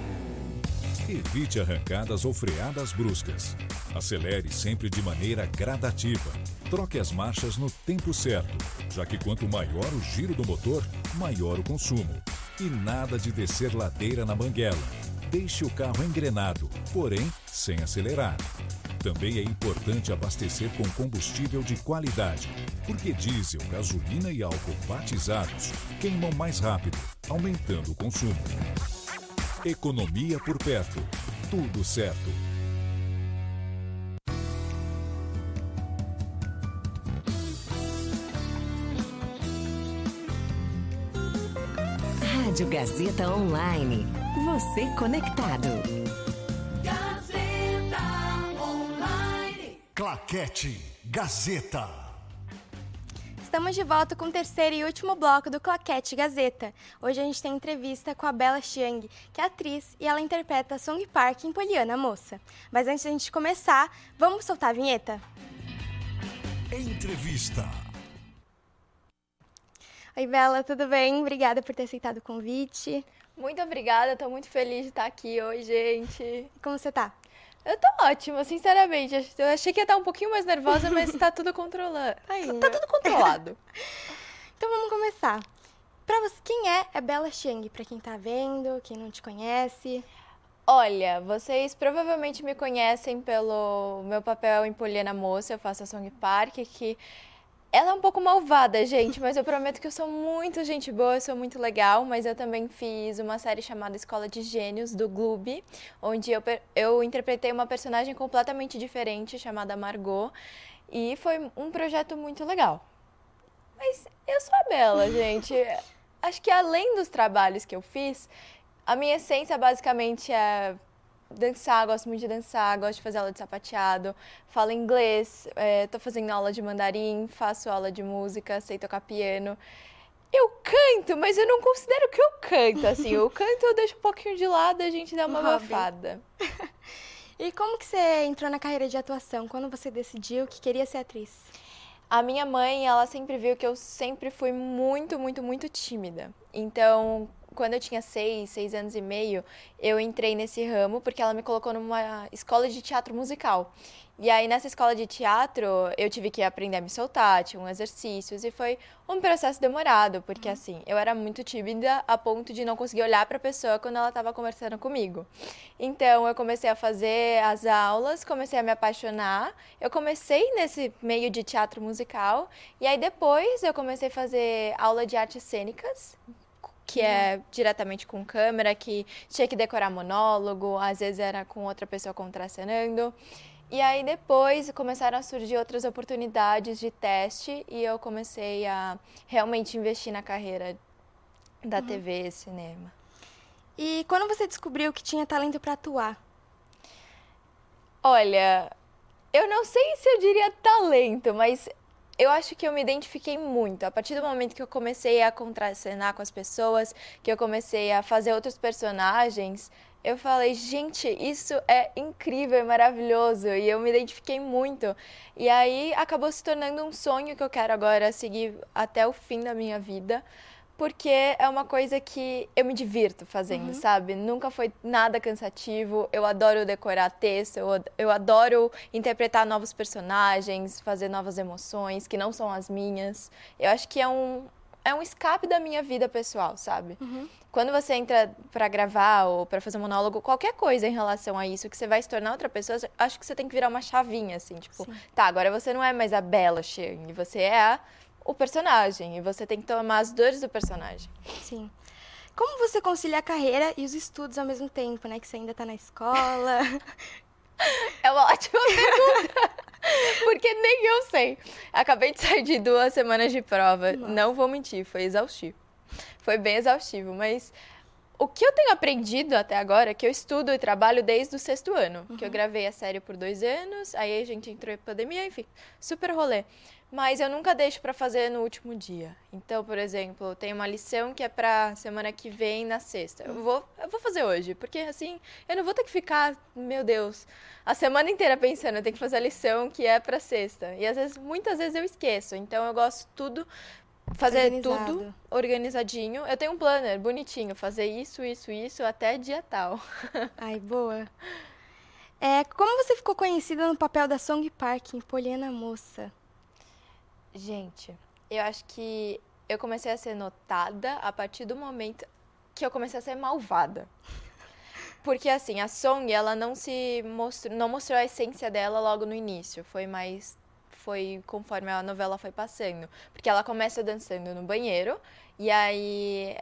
Evite arrancadas ou freadas bruscas. Acelere sempre de maneira gradativa. Troque as marchas no tempo certo, já que quanto maior o giro do motor, maior o consumo. E nada de descer ladeira na banguela. Deixe o carro engrenado, porém sem acelerar. Também é importante abastecer com combustível de qualidade, porque diesel, gasolina e álcool batizados queimam mais rápido, aumentando o consumo. Economia por perto. Tudo certo. Rádio Gazeta Online. Você conectado. Gazeta Online. Claquete Gazeta. Estamos de volta com o terceiro e último bloco do Claquete Gazeta. Hoje a gente tem entrevista com a Bella Chiang, que é atriz e ela interpreta Song Park em Poliana Moça. Mas antes da gente começar, vamos soltar a vinheta? Entrevista. Oi, Bela, tudo bem? Obrigada por ter aceitado o convite. Muito obrigada, tô muito feliz de estar aqui hoje, gente. Como você tá? Eu tô ótima, sinceramente. Eu achei que ia estar um pouquinho mais nervosa, mas tá tudo controlado. Tá, tá tudo controlado. então vamos começar. Pra você, quem é a Bella Chiang? Pra quem tá vendo, quem não te conhece? Olha, vocês provavelmente me conhecem pelo meu papel em Poliana Moça, eu faço a Song Park, que ela é um pouco malvada, gente, mas eu prometo que eu sou muito gente boa, eu sou muito legal. Mas eu também fiz uma série chamada Escola de Gênios, do Gloob, onde eu, eu interpretei uma personagem completamente diferente, chamada Margot. E foi um projeto muito legal. Mas eu sou a Bela, gente. Acho que além dos trabalhos que eu fiz, a minha essência basicamente é dançar, gosto muito de dançar, gosto de fazer aula de sapateado, falo inglês, estou é, fazendo aula de mandarim, faço aula de música, sei tocar piano. Eu canto, mas eu não considero que eu canto, assim. Eu canto, eu deixo um pouquinho de lado e a gente dá uma um abafada. e como que você entrou na carreira de atuação? Quando você decidiu que queria ser atriz? A minha mãe, ela sempre viu que eu sempre fui muito, muito, muito tímida. Então, quando eu tinha seis, seis anos e meio, eu entrei nesse ramo porque ela me colocou numa escola de teatro musical. E aí, nessa escola de teatro, eu tive que aprender a me soltar, tinha um exercícios, e foi um processo demorado, porque uhum. assim, eu era muito tímida a ponto de não conseguir olhar para a pessoa quando ela estava conversando comigo. Então, eu comecei a fazer as aulas, comecei a me apaixonar. Eu comecei nesse meio de teatro musical, e aí depois eu comecei a fazer aula de artes cênicas, que é diretamente com câmera, que tinha que decorar monólogo, às vezes era com outra pessoa contracenando. E aí depois começaram a surgir outras oportunidades de teste e eu comecei a realmente investir na carreira da uhum. TV e cinema. E quando você descobriu que tinha talento para atuar? Olha, eu não sei se eu diria talento, mas eu acho que eu me identifiquei muito. A partir do momento que eu comecei a contracenar com as pessoas, que eu comecei a fazer outros personagens, eu falei, gente, isso é incrível, é maravilhoso. E eu me identifiquei muito. E aí acabou se tornando um sonho que eu quero agora seguir até o fim da minha vida porque é uma coisa que eu me divirto fazendo, uhum. sabe? Nunca foi nada cansativo. Eu adoro decorar texto, eu, eu adoro interpretar novos personagens, fazer novas emoções que não são as minhas. Eu acho que é um, é um escape da minha vida pessoal, sabe? Uhum. Quando você entra para gravar ou para fazer um monólogo, qualquer coisa em relação a isso, que você vai se tornar outra pessoa, acho que você tem que virar uma chavinha, assim, tipo, Sim. tá, agora você não é mais a Bela Chang, você é a o personagem e você tem que tomar as dores do personagem. Sim. Como você concilia a carreira e os estudos ao mesmo tempo, né? Que você ainda está na escola. é uma ótima pergunta. Porque nem eu sei. Acabei de sair de duas semanas de prova. Nossa. Não vou mentir, foi exaustivo. Foi bem exaustivo, mas o que eu tenho aprendido até agora é que eu estudo e trabalho desde o sexto ano. Uhum. Que eu gravei a série por dois anos, aí a gente entrou em pandemia, enfim, super rolê mas eu nunca deixo para fazer no último dia. Então, por exemplo, tem uma lição que é para semana que vem na sexta. Eu vou, eu vou fazer hoje, porque assim, eu não vou ter que ficar, meu Deus, a semana inteira pensando, eu tenho que fazer a lição que é para sexta. E às vezes, muitas vezes eu esqueço. Então, eu gosto tudo fazer Organizado. tudo organizadinho. Eu tenho um planner bonitinho, fazer isso, isso, isso até dia tal. Ai, boa. É, como você ficou conhecida no papel da Song Park em Poliana Moça? Gente, eu acho que eu comecei a ser notada a partir do momento que eu comecei a ser malvada. Porque assim, a Song, ela não se mostrou, não mostrou a essência dela logo no início, foi mais foi conforme a novela foi passando, porque ela começa dançando no banheiro e aí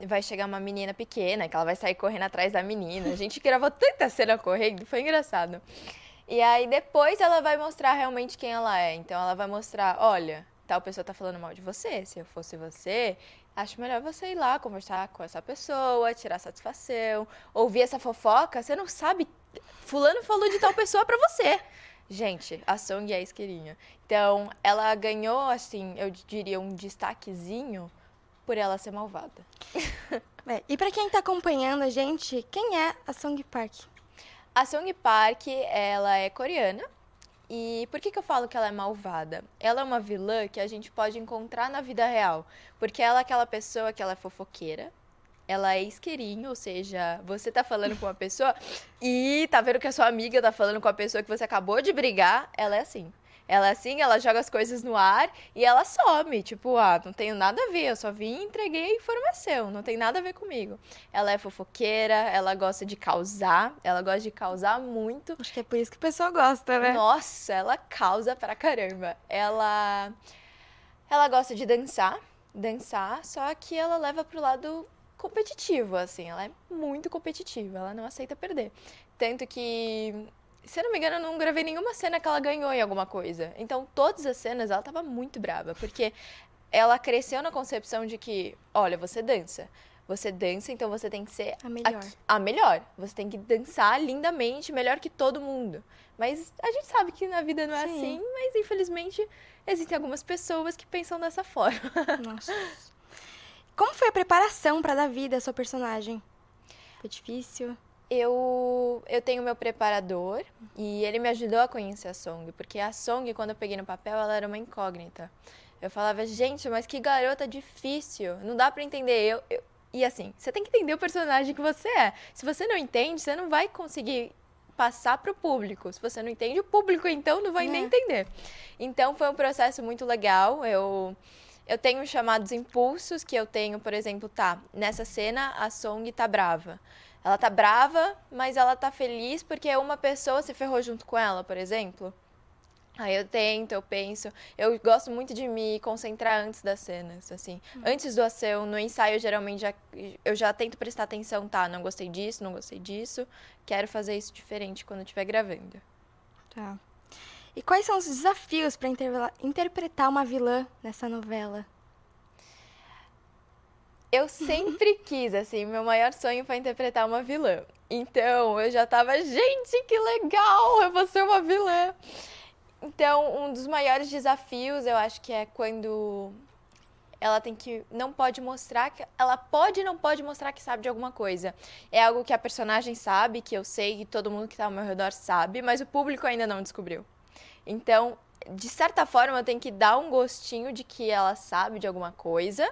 vai chegar uma menina pequena, que ela vai sair correndo atrás da menina. A gente gravou tanta cena correndo, foi engraçado. E aí depois ela vai mostrar realmente quem ela é. Então ela vai mostrar, olha, tal pessoa tá falando mal de você. Se eu fosse você, acho melhor você ir lá conversar com essa pessoa, tirar satisfação, ouvir essa fofoca. Você não sabe, fulano falou de tal pessoa pra você. Gente, a Song é isqueirinha. Então, ela ganhou, assim, eu diria, um destaquezinho por ela ser malvada. É, e pra quem tá acompanhando a gente, quem é a Song Park? A Song Park, ela é coreana. E por que, que eu falo que ela é malvada? Ela é uma vilã que a gente pode encontrar na vida real. Porque ela é aquela pessoa que ela é fofoqueira. Ela é isqueirinho, ou seja, você tá falando com uma pessoa e tá vendo que a sua amiga tá falando com a pessoa que você acabou de brigar. Ela é assim. Ela é assim, ela joga as coisas no ar e ela some. Tipo, ah, não tenho nada a ver, eu só vim e entreguei a informação, não tem nada a ver comigo. Ela é fofoqueira, ela gosta de causar, ela gosta de causar muito. Acho que é por isso que o pessoal gosta, né? Nossa, ela causa pra caramba. Ela. Ela gosta de dançar, dançar, só que ela leva pro lado competitivo, assim. Ela é muito competitiva, ela não aceita perder. Tanto que se eu não me engano, eu não gravei nenhuma cena que ela ganhou em alguma coisa. Então, todas as cenas ela tava muito brava, porque ela cresceu na concepção de que, olha, você dança. Você dança, então você tem que ser A melhor. a melhor. Você tem que dançar lindamente, melhor que todo mundo. Mas a gente sabe que na vida não é Sim. assim, mas infelizmente existem algumas pessoas que pensam dessa forma. Nossa. Como foi a preparação pra dar vida à sua personagem? Foi difícil? Eu, eu tenho meu preparador e ele me ajudou a conhecer a Song, porque a Song, quando eu peguei no papel, ela era uma incógnita. Eu falava, gente, mas que garota difícil, não dá pra entender. Eu, eu- E assim, você tem que entender o personagem que você é. Se você não entende, você não vai conseguir passar pro público. Se você não entende, o público então não vai nem É. entender. Então foi um processo muito legal. Eu eu tenho chamados impulsos que eu tenho, por exemplo, tá, nessa cena a Song tá brava. Ela tá brava, mas ela tá feliz porque uma pessoa se ferrou junto com ela, por exemplo. Aí eu tento, eu penso. Eu gosto muito de me concentrar antes das cenas, assim. Antes do ação, no ensaio, geralmente, já, eu já tento prestar atenção, tá? Não gostei disso, não gostei disso. Quero fazer isso diferente quando estiver gravando. Tá. E quais são os desafios intervela- interpretar uma vilã nessa novela? Eu sempre quis, assim, meu maior sonho foi interpretar uma vilã. Então, eu já tava, gente, que legal, eu vou ser uma vilã. Então, um dos maiores desafios, eu acho que é quando ela tem que não pode mostrar que ela pode e não pode mostrar que sabe de alguma coisa. É algo que a personagem sabe, que eu sei, que todo mundo que tá ao meu redor sabe, mas o público ainda não descobriu. Então, de certa forma, eu tenho que dar um gostinho de que ela sabe de alguma coisa,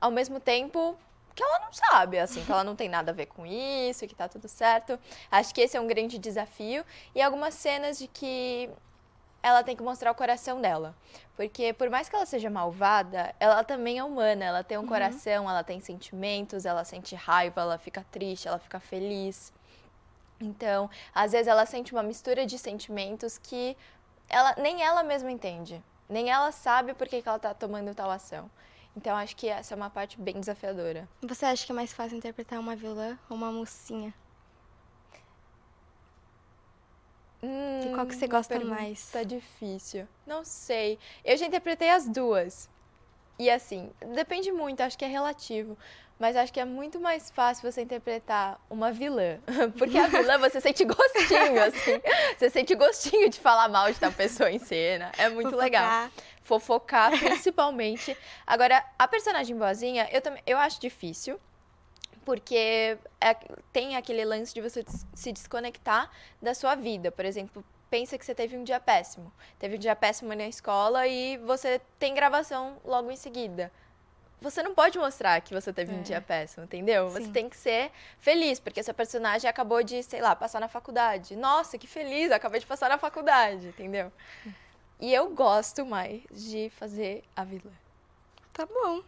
ao mesmo tempo que ela não sabe, assim, que ela não tem nada a ver com isso, que tá tudo certo. Acho que esse é um grande desafio. E algumas cenas de que ela tem que mostrar o coração dela. Porque por mais que ela seja malvada, ela também é humana, ela tem um Uhum. coração, ela tem sentimentos, ela sente raiva, ela fica triste, ela fica feliz. Então, às vezes ela sente uma mistura de sentimentos que ela nem ela mesma entende. Nem ela sabe por que, que ela tá tomando tal ação. Então, acho que essa é uma parte bem desafiadora. Você acha que é mais fácil interpretar uma vilã ou uma mocinha? E qual que você gosta mais? Tá difícil. Não sei. Eu já interpretei as duas. E assim, depende muito, acho que é relativo. Mas acho que é muito mais fácil você interpretar uma vilã. Porque a vilã você sente gostinho, assim. Você sente gostinho de falar mal de tal pessoa em cena. É muito Fofocar. legal. Fofocar, principalmente. Agora, a personagem boazinha, eu, também, eu acho difícil porque é- tem aquele lance de você se desconectar da sua vida. Por exemplo, pensa que você teve um dia péssimo. Teve um dia péssimo na escola e você tem gravação logo em seguida. Você não pode mostrar que você teve um É. dia péssimo, entendeu? Você Sim. tem que ser feliz, porque seu personagem acabou de, sei lá, passar na faculdade. Nossa, que feliz, acabei de passar na faculdade, entendeu? E eu gosto mais de fazer a vilã. Tá bom.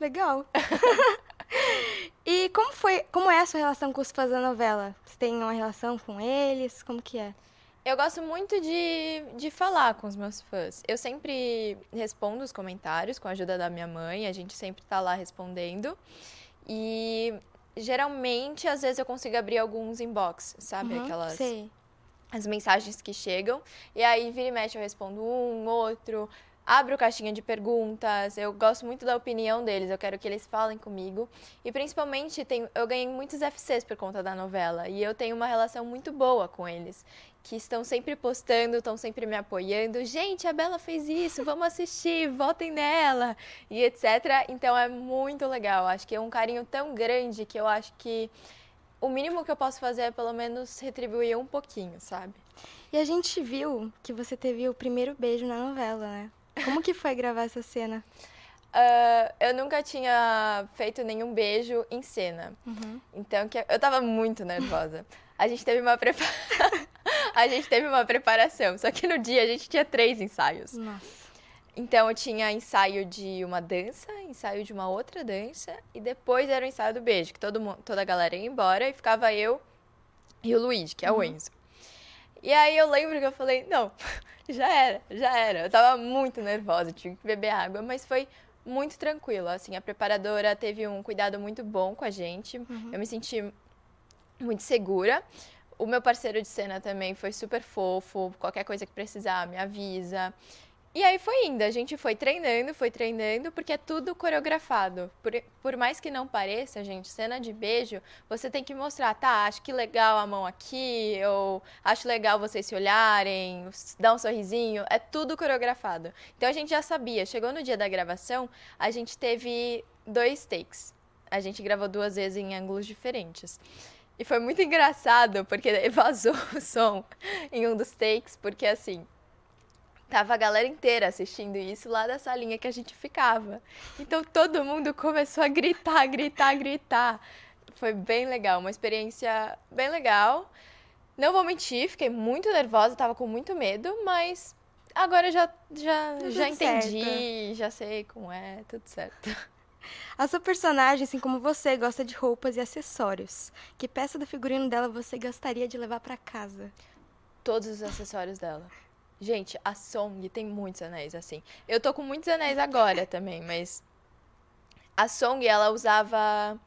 Legal. e como foi, como é a sua relação com os fãs da novela? Você tem uma relação com eles? Como que é? Eu gosto muito de, de falar com os meus fãs. Eu sempre respondo os comentários com a ajuda da minha mãe, a gente sempre tá lá respondendo. E geralmente, às vezes, eu consigo abrir alguns inbox, sabe? Uhum, Aquelas. sei. As mensagens que chegam. E aí, vira e mexe, eu respondo um, outro. Abro caixinha de perguntas. Eu gosto muito da opinião deles. Eu quero que eles falem comigo. E principalmente, eu ganhei muitos FCs por conta da novela. E eu tenho uma relação muito boa com eles. Que estão sempre postando, estão sempre me apoiando. Gente, a Bela fez isso, vamos assistir, votem nela. E etc. Então é muito legal. Acho que é um carinho tão grande que eu acho que o mínimo que eu posso fazer é pelo menos retribuir um pouquinho, sabe? E a gente viu que você teve o primeiro beijo na novela, né? Como que foi gravar essa cena? Ah, eu nunca tinha feito nenhum beijo em cena. Uhum. Então, que eu tava muito nervosa. A gente teve uma prepa... a gente teve uma preparação, só que no dia a gente tinha três ensaios. Nossa. Então eu tinha ensaio de uma dança, ensaio de uma outra dança e depois era o ensaio do beijo, que todo mundo, toda a galera ia embora e ficava eu e o Luigi, que é o Uhum. Enzo. E aí eu lembro que eu falei, não, já era, já era. Eu tava muito nervosa, tive que beber água, mas foi muito tranquilo, assim, a preparadora teve um cuidado muito bom com a gente. Eu me senti muito segura. O meu parceiro de cena também foi super fofo. Qualquer coisa que precisar, me avisa. E aí foi indo. A gente foi treinando, foi treinando, porque é tudo coreografado. Por, por mais que não pareça, gente, cena de beijo, você tem que mostrar, tá, acho que legal a mão aqui, ou acho legal vocês se olharem, dar um sorrisinho. É tudo coreografado. Então a gente já sabia. Chegou no dia da gravação, a gente teve dois takes. A gente gravou duas vezes em ângulos diferentes. E foi muito engraçado, porque vazou o som em um dos takes, porque assim, tava a galera inteira assistindo isso lá da salinha que a gente ficava. Então todo mundo começou a gritar, gritar, gritar. Foi bem legal, uma experiência bem legal. Não vou mentir, fiquei muito nervosa, tava com muito medo, mas agora eu já, já, Tudo já certo. entendi, já sei como é, tudo certo. A sua personagem, assim como você, gosta de roupas e acessórios. Que peça do figurino dela você gostaria de levar pra casa? Todos os acessórios dela. Gente, a Song tem muitos anéis, assim. Eu tô com muitos anéis agora também, mas. A Song, ela usava.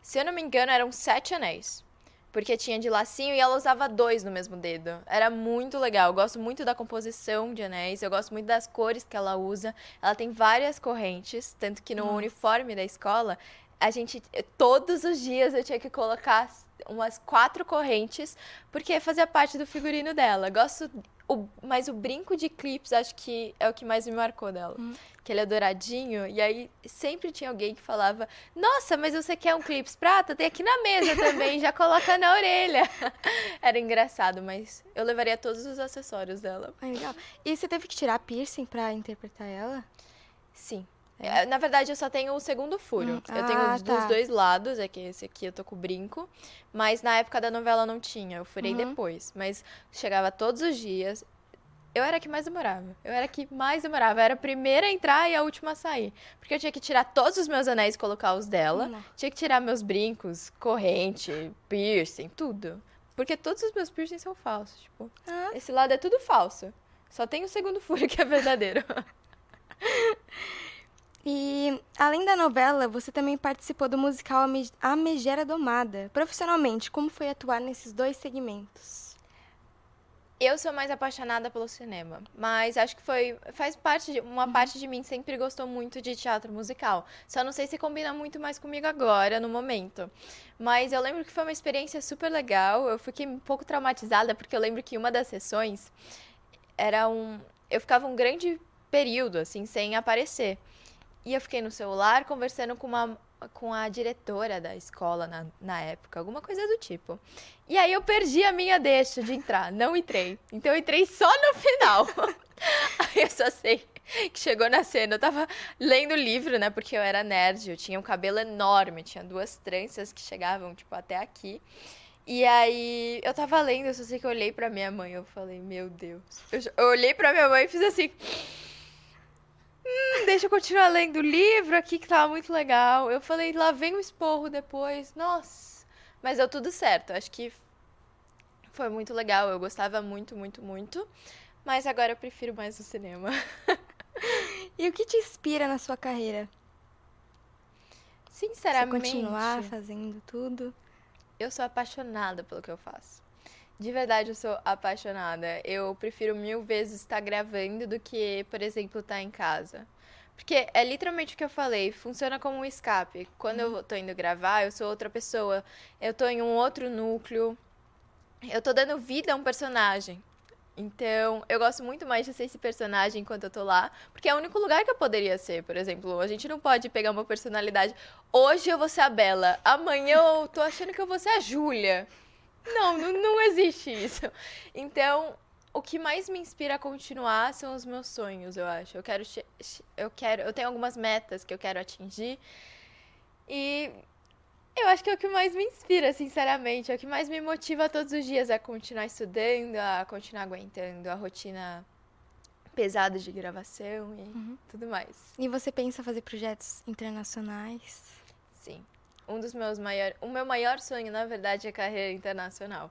Se eu não me engano, eram sete anéis. Porque tinha de lacinho e ela usava dois no mesmo dedo. Era muito legal. Eu gosto muito da composição de anéis. Eu gosto muito das cores que ela usa. Ela tem várias correntes. Tanto que no Nossa. uniforme da escola, a gente. Todos os dias eu tinha que colocar umas quatro correntes. Porque fazia parte do figurino dela. Gosto. O, mas o brinco de clips acho que é o que mais me marcou dela. Que ele é douradinho. E aí sempre tinha alguém que falava: Nossa, mas você quer um clips prata? Tem aqui na mesa também, já coloca na orelha. Era engraçado, mas eu levaria todos os acessórios dela. Legal. E você teve que tirar piercing pra interpretar ela? Sim. É, Na verdade, eu só tenho o segundo furo. Hum, Eu tenho ah, dos tá. dois lados, é que esse aqui eu tô com o brinco. Mas na época da novela não tinha, eu furei Uhum. depois. Mas chegava todos os dias. Eu era a que mais demorava. Eu era a que mais demorava. Eu era a primeira a entrar e a última a sair. Porque eu tinha que tirar todos os meus anéis e colocar os dela. Não. Tinha que tirar meus brincos, corrente, piercing, tudo. Porque todos os meus piercings são falsos. Tipo, Ah. esse lado é tudo falso. Só tem o segundo furo que é verdadeiro. E, além da novela, você também participou do musical A Me- A Megera Domada. Profissionalmente, como foi atuar nesses dois segmentos? Eu sou mais apaixonada pelo cinema, mas acho que foi faz parte de, uma parte de mim sempre gostou muito de teatro musical. Só não sei se combina muito mais comigo agora no momento. Mas eu lembro que foi uma experiência super legal. Eu fiquei um pouco traumatizada porque eu lembro que uma das sessões era um eu ficava um grande período assim sem aparecer. E eu fiquei no celular conversando com uma com a diretora da escola na, na época, alguma coisa do tipo. E aí eu perdi a minha deixa de entrar, não entrei. Então eu entrei só no final. aí eu só sei que chegou na cena. Eu tava lendo livro, né? Porque eu era nerd, eu tinha um cabelo enorme, tinha duas tranças que chegavam, tipo, até aqui. E aí, eu tava lendo, eu só sei que eu olhei pra minha mãe, eu falei, meu Deus. Eu, eu olhei pra minha mãe e fiz assim. Hum, deixa eu continuar lendo o livro aqui que tava muito legal. Eu falei, lá vem o esporro depois. Nossa. Mas deu tudo certo. Acho que foi muito legal. Eu gostava muito, muito, muito. Mas agora eu prefiro mais o cinema. e o que te inspira na sua carreira? Sinceramente. Você continuar fazendo tudo? Eu sou apaixonada pelo que eu faço. De verdade, eu sou apaixonada. Eu prefiro mil vezes estar gravando do que, por exemplo, estar em casa. Porque é literalmente o que eu falei, funciona como um escape. Quando eu tô indo gravar, eu sou outra pessoa. Eu tô em um outro núcleo. Eu tô dando vida a um personagem. Então, eu gosto muito mais de ser esse personagem enquanto eu tô lá, porque é o único lugar que eu poderia ser, por exemplo. A gente não pode pegar uma personalidade. Hoje eu vou ser a Bela, amanhã eu tô achando que eu vou ser a Júlia. Não, não, não existe isso. Então, o que mais me inspira a continuar são os meus sonhos, eu acho. Eu quero eu quero, eu tenho algumas metas que eu quero atingir. E eu acho que é o que mais me inspira, sinceramente. É o que mais me motiva todos os dias a continuar estudando, a continuar aguentando a rotina pesada de gravação e uhum. tudo mais. E você pensa fazer projetos internacionais? Sim. Um dos meus maiores. O meu maior sonho, na verdade, é carreira internacional.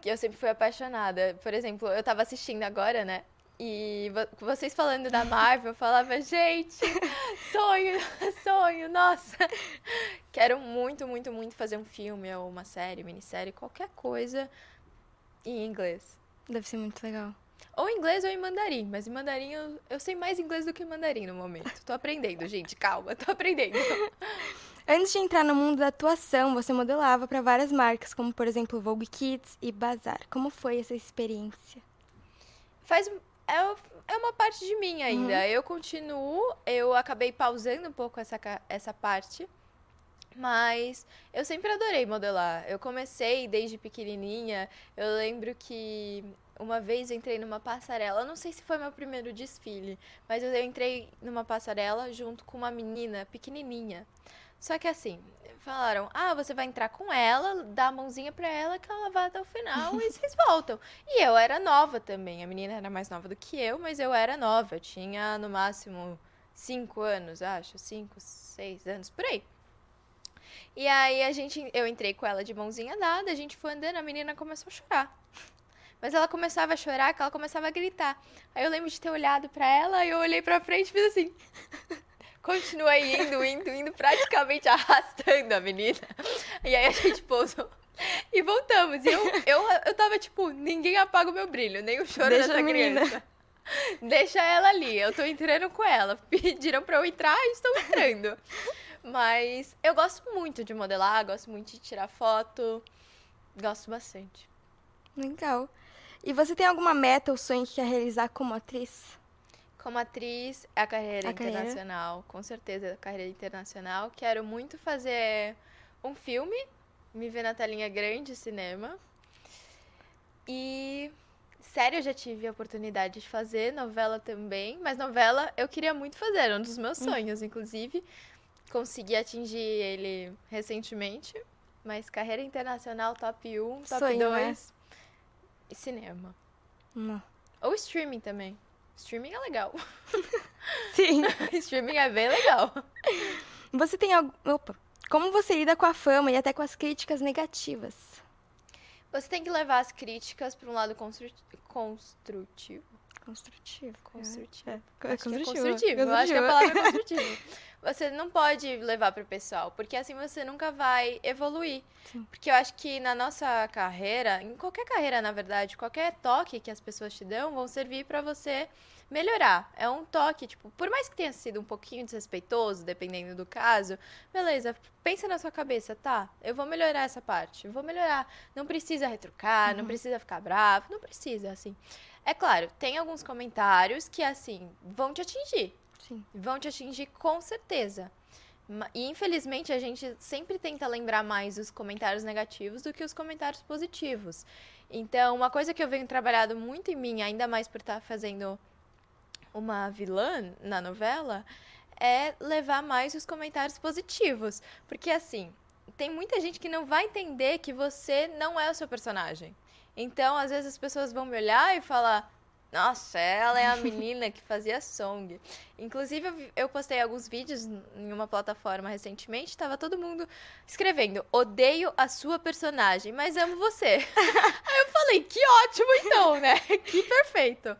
Que eu sempre fui apaixonada. Por exemplo, eu tava assistindo agora, né? E vocês falando da Marvel, eu falava, gente, sonho, sonho, nossa. Quero muito, muito, muito fazer um filme ou uma série, minissérie, qualquer coisa em inglês. Deve ser muito legal. Ou em inglês ou em mandarim, mas em mandarim eu, eu sei mais inglês do que mandarim no momento. Tô aprendendo, gente, calma, tô aprendendo. Antes de entrar no mundo da atuação, você modelava para várias marcas, como por exemplo Vogue Kids e Bazar. Como foi essa experiência? Faz é, é uma parte de mim ainda. Uhum. Eu continuo, eu acabei pausando um pouco essa, essa parte. Mas eu sempre adorei modelar. Eu comecei desde pequenininha. Eu lembro que uma vez eu entrei numa passarela. Eu não sei se foi meu primeiro desfile, mas eu entrei numa passarela junto com uma menina pequenininha. Só que assim, falaram: ah, você vai entrar com ela, dá a mãozinha pra ela que ela vai até o final e vocês voltam. E eu era nova também. A menina era mais nova do que eu, mas eu era nova. Eu tinha no máximo cinco anos, acho. Cinco, seis anos, por aí. E aí a gente, eu entrei com ela de mãozinha dada, a gente foi andando, a menina começou a chorar. Mas ela começava a chorar, que ela começava a gritar. Aí eu lembro de ter olhado para ela, e eu olhei para frente e fiz assim. Continuei indo, indo, indo, praticamente arrastando a menina. E aí a gente pousou. E voltamos. E eu, eu, eu tava tipo, ninguém apaga o meu brilho, nem o choro Deixa dessa criança. Deixa ela ali, eu tô entrando com ela. Pediram pra eu entrar e estou entrando. Mas eu gosto muito de modelar, gosto muito de tirar foto. Gosto bastante. Legal. E você tem alguma meta ou sonho que quer realizar como atriz? Como atriz, é a carreira a internacional, carreira? com certeza, a carreira internacional. Quero muito fazer um filme, me ver na telinha grande, cinema. E série eu já tive a oportunidade de fazer, novela também, mas novela eu queria muito fazer, era um dos meus hum. sonhos, hum. inclusive. Consegui atingir ele recentemente, mas carreira internacional top 1, top 2 né? e cinema. Não. Ou streaming também. Streaming é legal. Sim. Streaming é bem legal. Você tem algo. Opa. Como você lida com a fama e até com as críticas negativas? Você tem que levar as críticas para um lado constru... construtivo. Construtivo. Construtivo. É, é construtivo. É construtivo. Eu acho que a palavra é construtivo. Você não pode levar para o pessoal, porque assim você nunca vai evoluir. Sim. Porque eu acho que na nossa carreira, em qualquer carreira, na verdade, qualquer toque que as pessoas te dão vão servir para você melhorar. É um toque, tipo, por mais que tenha sido um pouquinho desrespeitoso, dependendo do caso, beleza, pensa na sua cabeça, tá? Eu vou melhorar essa parte, vou melhorar. Não precisa retrucar, uhum. não precisa ficar bravo, não precisa, assim. É claro, tem alguns comentários que, assim, vão te atingir. Sim. Vão te atingir com certeza. E infelizmente a gente sempre tenta lembrar mais os comentários negativos do que os comentários positivos. Então, uma coisa que eu venho trabalhando muito em mim, ainda mais por estar fazendo uma vilã na novela é levar mais os comentários positivos. Porque, assim, tem muita gente que não vai entender que você não é o seu personagem. Então, às vezes, as pessoas vão me olhar e falar. Nossa, ela é a menina que fazia song. Inclusive, eu, postei alguns vídeos em uma plataforma recentemente, tava todo mundo escrevendo: Odeio a sua personagem, mas amo você. Aí eu falei: Que ótimo, então, né? Que perfeito.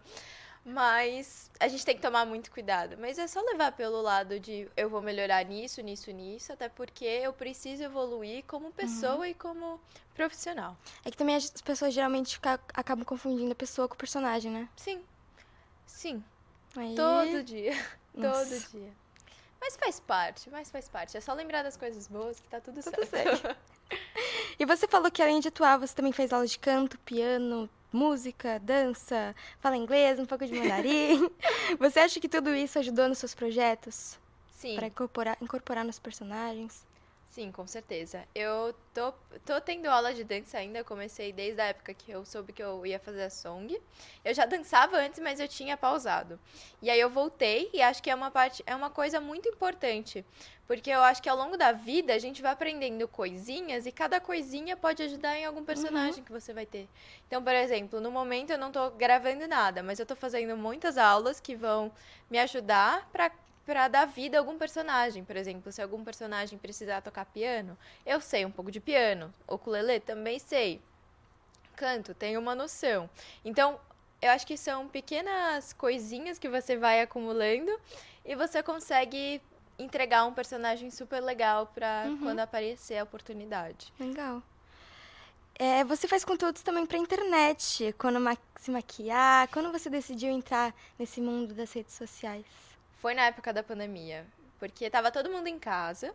Mas a gente tem que tomar muito cuidado. Mas é só levar pelo lado de eu vou melhorar nisso, nisso, nisso, até porque eu preciso evoluir como pessoa e como profissional. É que também as pessoas geralmente fica- acabam confundindo a pessoa com o personagem, né? Sim. Sim. Aí... Todo dia. Nossa. Todo dia. Mas faz parte, mas faz parte. É só lembrar das coisas boas que tá tudo, Tudo certo. E você falou que além de atuar, você também fez aula de canto, piano, música, dança, fala inglês, um pouco de mandarim. você acha que tudo isso ajudou nos seus projetos? Sim. Para incorporar, incorporar nos personagens? Sim, com certeza. Eu tô, tô tendo aula de dança ainda, eu comecei desde a época que eu soube que eu ia fazer a song. Eu já dançava antes, mas eu tinha pausado. E aí eu voltei e acho que é uma parte, é uma coisa muito importante, porque eu acho que ao longo da vida a gente vai aprendendo coisinhas e cada coisinha pode ajudar em algum personagem que você vai ter. Então, por exemplo, no momento eu não tô gravando nada, mas eu tô fazendo muitas aulas que vão me ajudar para para dar vida a algum personagem. Por exemplo, se algum personagem precisar tocar piano, eu sei um pouco de piano. Ukulele também sei. Canto, tenho uma noção. Então, eu acho que são pequenas coisinhas que você vai acumulando e você consegue entregar um personagem super legal para Uhum. quando aparecer a oportunidade. Legal. É, você faz conteúdos também pra internet, quando ma se maquiar, quando você decidiu entrar nesse mundo das redes sociais? Foi na época da pandemia, porque tava todo mundo em casa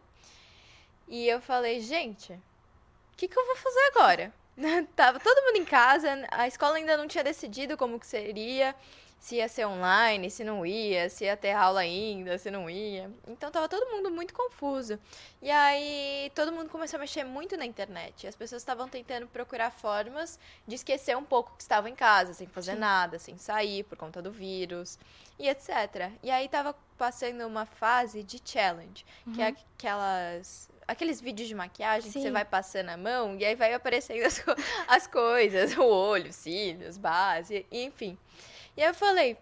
e eu falei, gente, o que, que eu vou fazer agora? tava todo mundo em casa, a escola ainda não tinha decidido como que seria, se ia ser online, se não ia, se ia ter aula ainda, se não ia. Então tava todo mundo muito confuso. E aí todo mundo começou a mexer muito na internet. As pessoas estavam tentando procurar formas de esquecer um pouco que estavam em casa, sem fazer Sim. nada, sem sair por conta do vírus e etc. E aí tava passando uma fase de challenge, que é Uhum. aquelas aqueles vídeos de maquiagem que Sim. você vai passando a mão e aí vai aparecendo as, co- as coisas, o olho, os cílios, base, enfim. E aí eu falei,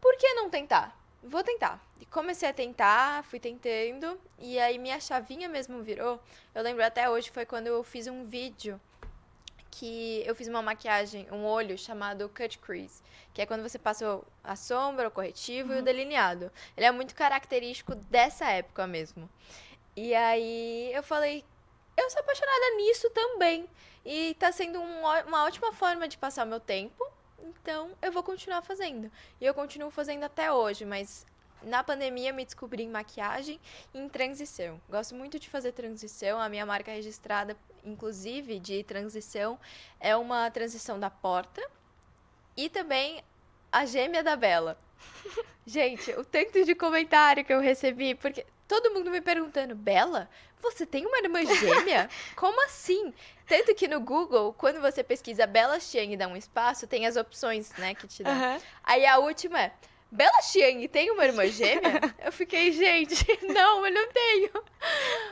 por que não tentar? Vou tentar. E comecei a tentar, fui tentando, e aí minha chavinha mesmo virou. Eu lembro até hoje, foi quando eu fiz um vídeo que eu fiz uma maquiagem, um olho chamado cut crease, que é quando você passa a sombra, o corretivo e o delineado. Ele é muito característico dessa época mesmo. E aí eu falei, eu sou apaixonada nisso também. E tá sendo um uma ótima forma de passar o meu tempo. Então eu vou continuar fazendo. E eu continuo fazendo até hoje, mas na pandemia me descobri em maquiagem e em transição. Gosto muito de fazer transição. A minha marca registrada, inclusive, de transição, é uma transição da porta e também a gêmea da Bela. Gente, o tanto de comentário que eu recebi, porque todo mundo me perguntando, Bela, você tem uma irmã gêmea? Como assim? Tanto que no Google, quando você pesquisa Bela Xiang e dá um espaço, tem as opções, né, que te dá. Aham. Aí a última é, Bela Xiang tem uma irmã gêmea? eu fiquei, gente, não, eu não tenho.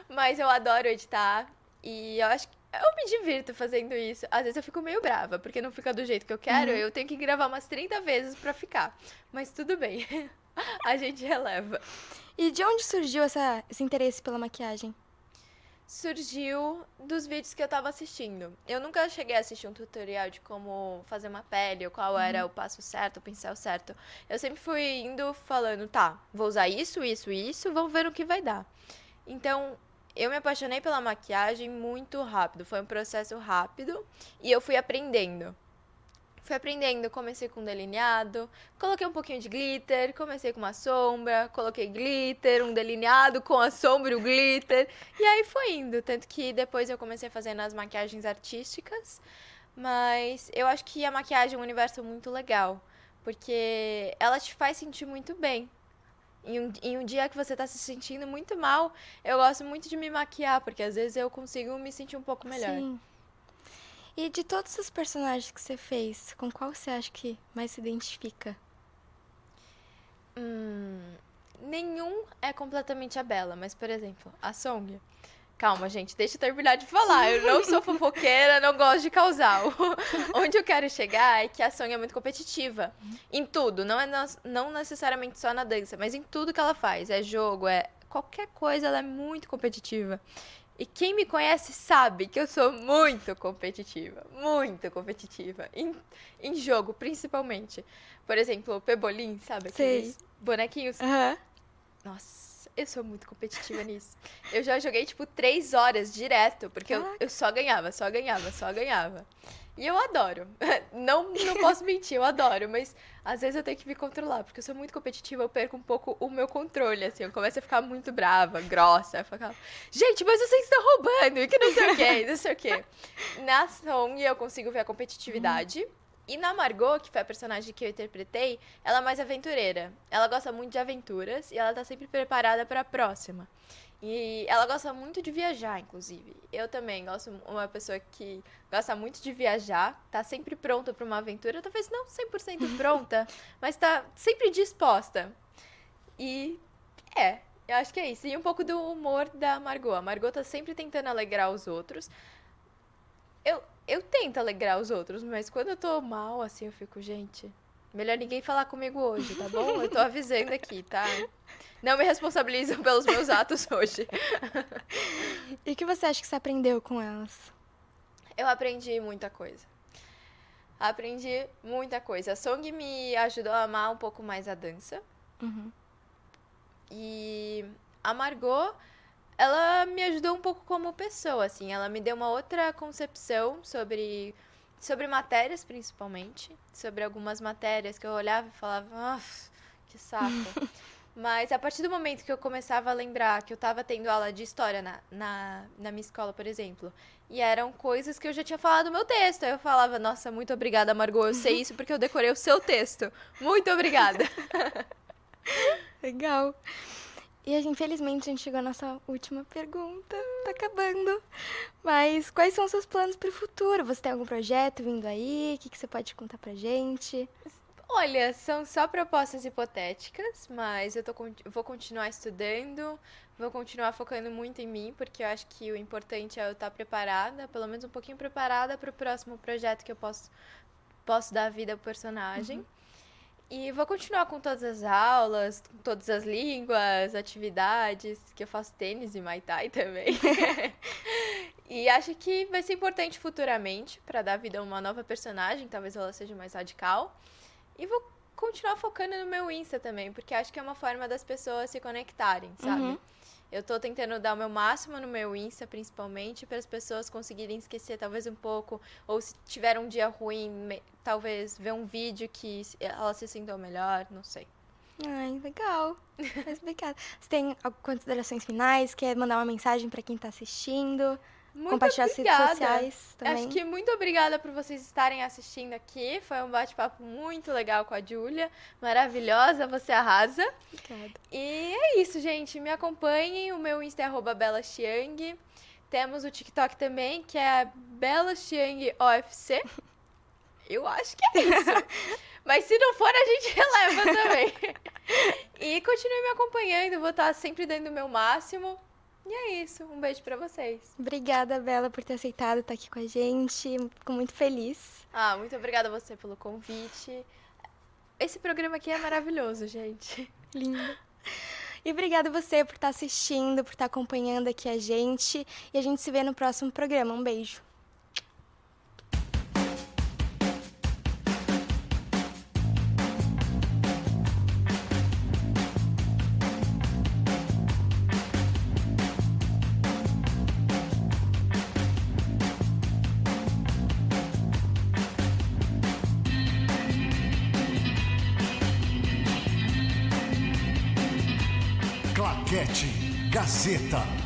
Mas eu adoro editar e eu acho que eu me divirto fazendo isso. Às vezes eu fico meio brava, porque não fica do jeito que eu quero. Uhum. Eu tenho que gravar umas 30 vezes pra ficar. Mas tudo bem. A gente releva. E de onde surgiu essa, esse interesse pela maquiagem? Surgiu dos vídeos que eu tava assistindo. Eu nunca cheguei a assistir um tutorial de como fazer uma pele, ou qual era Uhum. o passo certo, o pincel certo. Eu sempre fui indo falando, tá, vou usar isso, isso, isso, vamos ver o que vai dar. Então, eu me apaixonei pela maquiagem muito rápido. Foi um processo rápido e eu fui aprendendo. Fui aprendendo, comecei com delineado, coloquei um pouquinho de glitter, comecei com uma sombra, coloquei glitter, um delineado com a sombra e o glitter, e aí foi indo. Tanto que depois eu comecei fazendo as maquiagens artísticas, mas eu acho que a maquiagem é um universo muito legal, porque ela te faz sentir muito bem. Em um, em um dia que você tá se sentindo muito mal, eu gosto muito de me maquiar, porque às vezes eu consigo me sentir um pouco melhor. Sim. E de todos os personagens que você fez, com qual você acha que mais se identifica? Hum, nenhum é completamente a Bela, mas, por exemplo, a Song. Calma, gente, deixa eu terminar de falar. Eu não sou fofoqueira, não gosto de causar. Onde eu quero chegar é que a Song é muito competitiva. Em tudo. Não, é não necessariamente só na dança, mas em tudo que ela faz. É jogo, é qualquer coisa, ela é muito competitiva. E quem me conhece sabe que eu sou muito competitiva. Muito competitiva. Em, em jogo, principalmente. Por exemplo, o Pebolim, sabe? Aqueles Sei. bonequinhos. Aham. Nossa, eu sou muito competitiva nisso. Eu já joguei, tipo, três horas direto, porque eu, eu só ganhava, só ganhava, só ganhava. E eu adoro. Não, não posso mentir, eu adoro, mas às vezes eu tenho que me controlar, porque eu sou muito competitiva, eu perco um pouco o meu controle, assim, eu começo a ficar muito brava, grossa, eu gente, mas vocês estão roubando, e que não sei o que, não sei o que. Na Song eu consigo ver a competitividade, e na Margot, que foi a personagem que eu interpretei, ela é mais aventureira. Ela gosta muito de aventuras e ela tá sempre preparada para a próxima. E ela gosta muito de viajar, inclusive. Eu também gosto uma pessoa que gosta muito de viajar, tá sempre pronta para uma aventura, talvez não 100% pronta, mas tá sempre disposta. E é, eu acho que é isso. E um pouco do humor da Margot. A Margot tá sempre tentando alegrar os outros. Eu, eu tento alegrar os outros, mas quando eu tô mal, assim, eu fico, gente, melhor ninguém falar comigo hoje, tá bom? Eu tô avisando aqui, tá? Não me responsabilizam pelos meus atos hoje. E o que você acha que você aprendeu com elas? Eu aprendi muita coisa. Aprendi muita coisa. A Song me ajudou a amar um pouco mais a dança. Uhum. E a Margot, ela me ajudou um pouco como pessoa, assim. Ela me deu uma outra concepção sobre, sobre matérias, principalmente. Sobre algumas matérias que eu olhava e falava, que saco. Mas a partir do momento que eu começava a lembrar que eu estava tendo aula de história na, na, na minha escola, por exemplo, e eram coisas que eu já tinha falado no meu texto. Aí eu falava, nossa, muito obrigada, Margot, eu sei isso porque eu decorei o seu texto. Muito obrigada. Legal. E infelizmente a gente chegou à nossa última pergunta. Tá acabando. Mas quais são os seus planos para o futuro? Você tem algum projeto vindo aí? O que, que você pode contar pra gente? Olha, são só propostas hipotéticas, mas eu tô, vou continuar estudando, vou continuar focando muito em mim, porque eu acho que o importante é eu estar preparada, pelo menos um pouquinho preparada para o próximo projeto que eu posso, posso dar vida ao personagem. Uhum. E vou continuar com todas as aulas, com todas as línguas, atividades, que eu faço tênis e Muay Thai também. e acho que vai ser importante futuramente para dar vida a uma nova personagem, talvez ela seja mais radical. E vou continuar focando no meu Insta também, porque acho que é uma forma das pessoas se conectarem, sabe? Uhum. Eu tô tentando dar o meu máximo no meu Insta, principalmente, para as pessoas conseguirem esquecer talvez um pouco, ou se tiver um dia ruim, talvez ver um vídeo que elas se sintam melhor, não sei. Ai, legal. Mas obrigada. Você tem considerações finais? Quer mandar uma mensagem para quem tá assistindo? Muito compartilhar obrigada. as redes sociais também. Acho que muito obrigada por vocês estarem assistindo aqui. Foi um bate-papo muito legal com a Júlia. Maravilhosa, você arrasa. Obrigada. E é isso, gente. Me acompanhem. O meu Insta é belaxiang. Temos o TikTok também, que é belaxiangofc. Eu acho que é isso. Mas se não for, a gente releva também. e continue me acompanhando. Vou estar sempre dando o meu máximo. E é isso. Um beijo para vocês. Obrigada, Bela, por ter aceitado estar aqui com a gente. Fico muito feliz. Ah, muito obrigada a você pelo convite. Esse programa aqui é maravilhoso, gente. Lindo. E obrigada a você por estar assistindo, por estar acompanhando aqui a gente. E a gente se vê no próximo programa. Um beijo. Gazeta.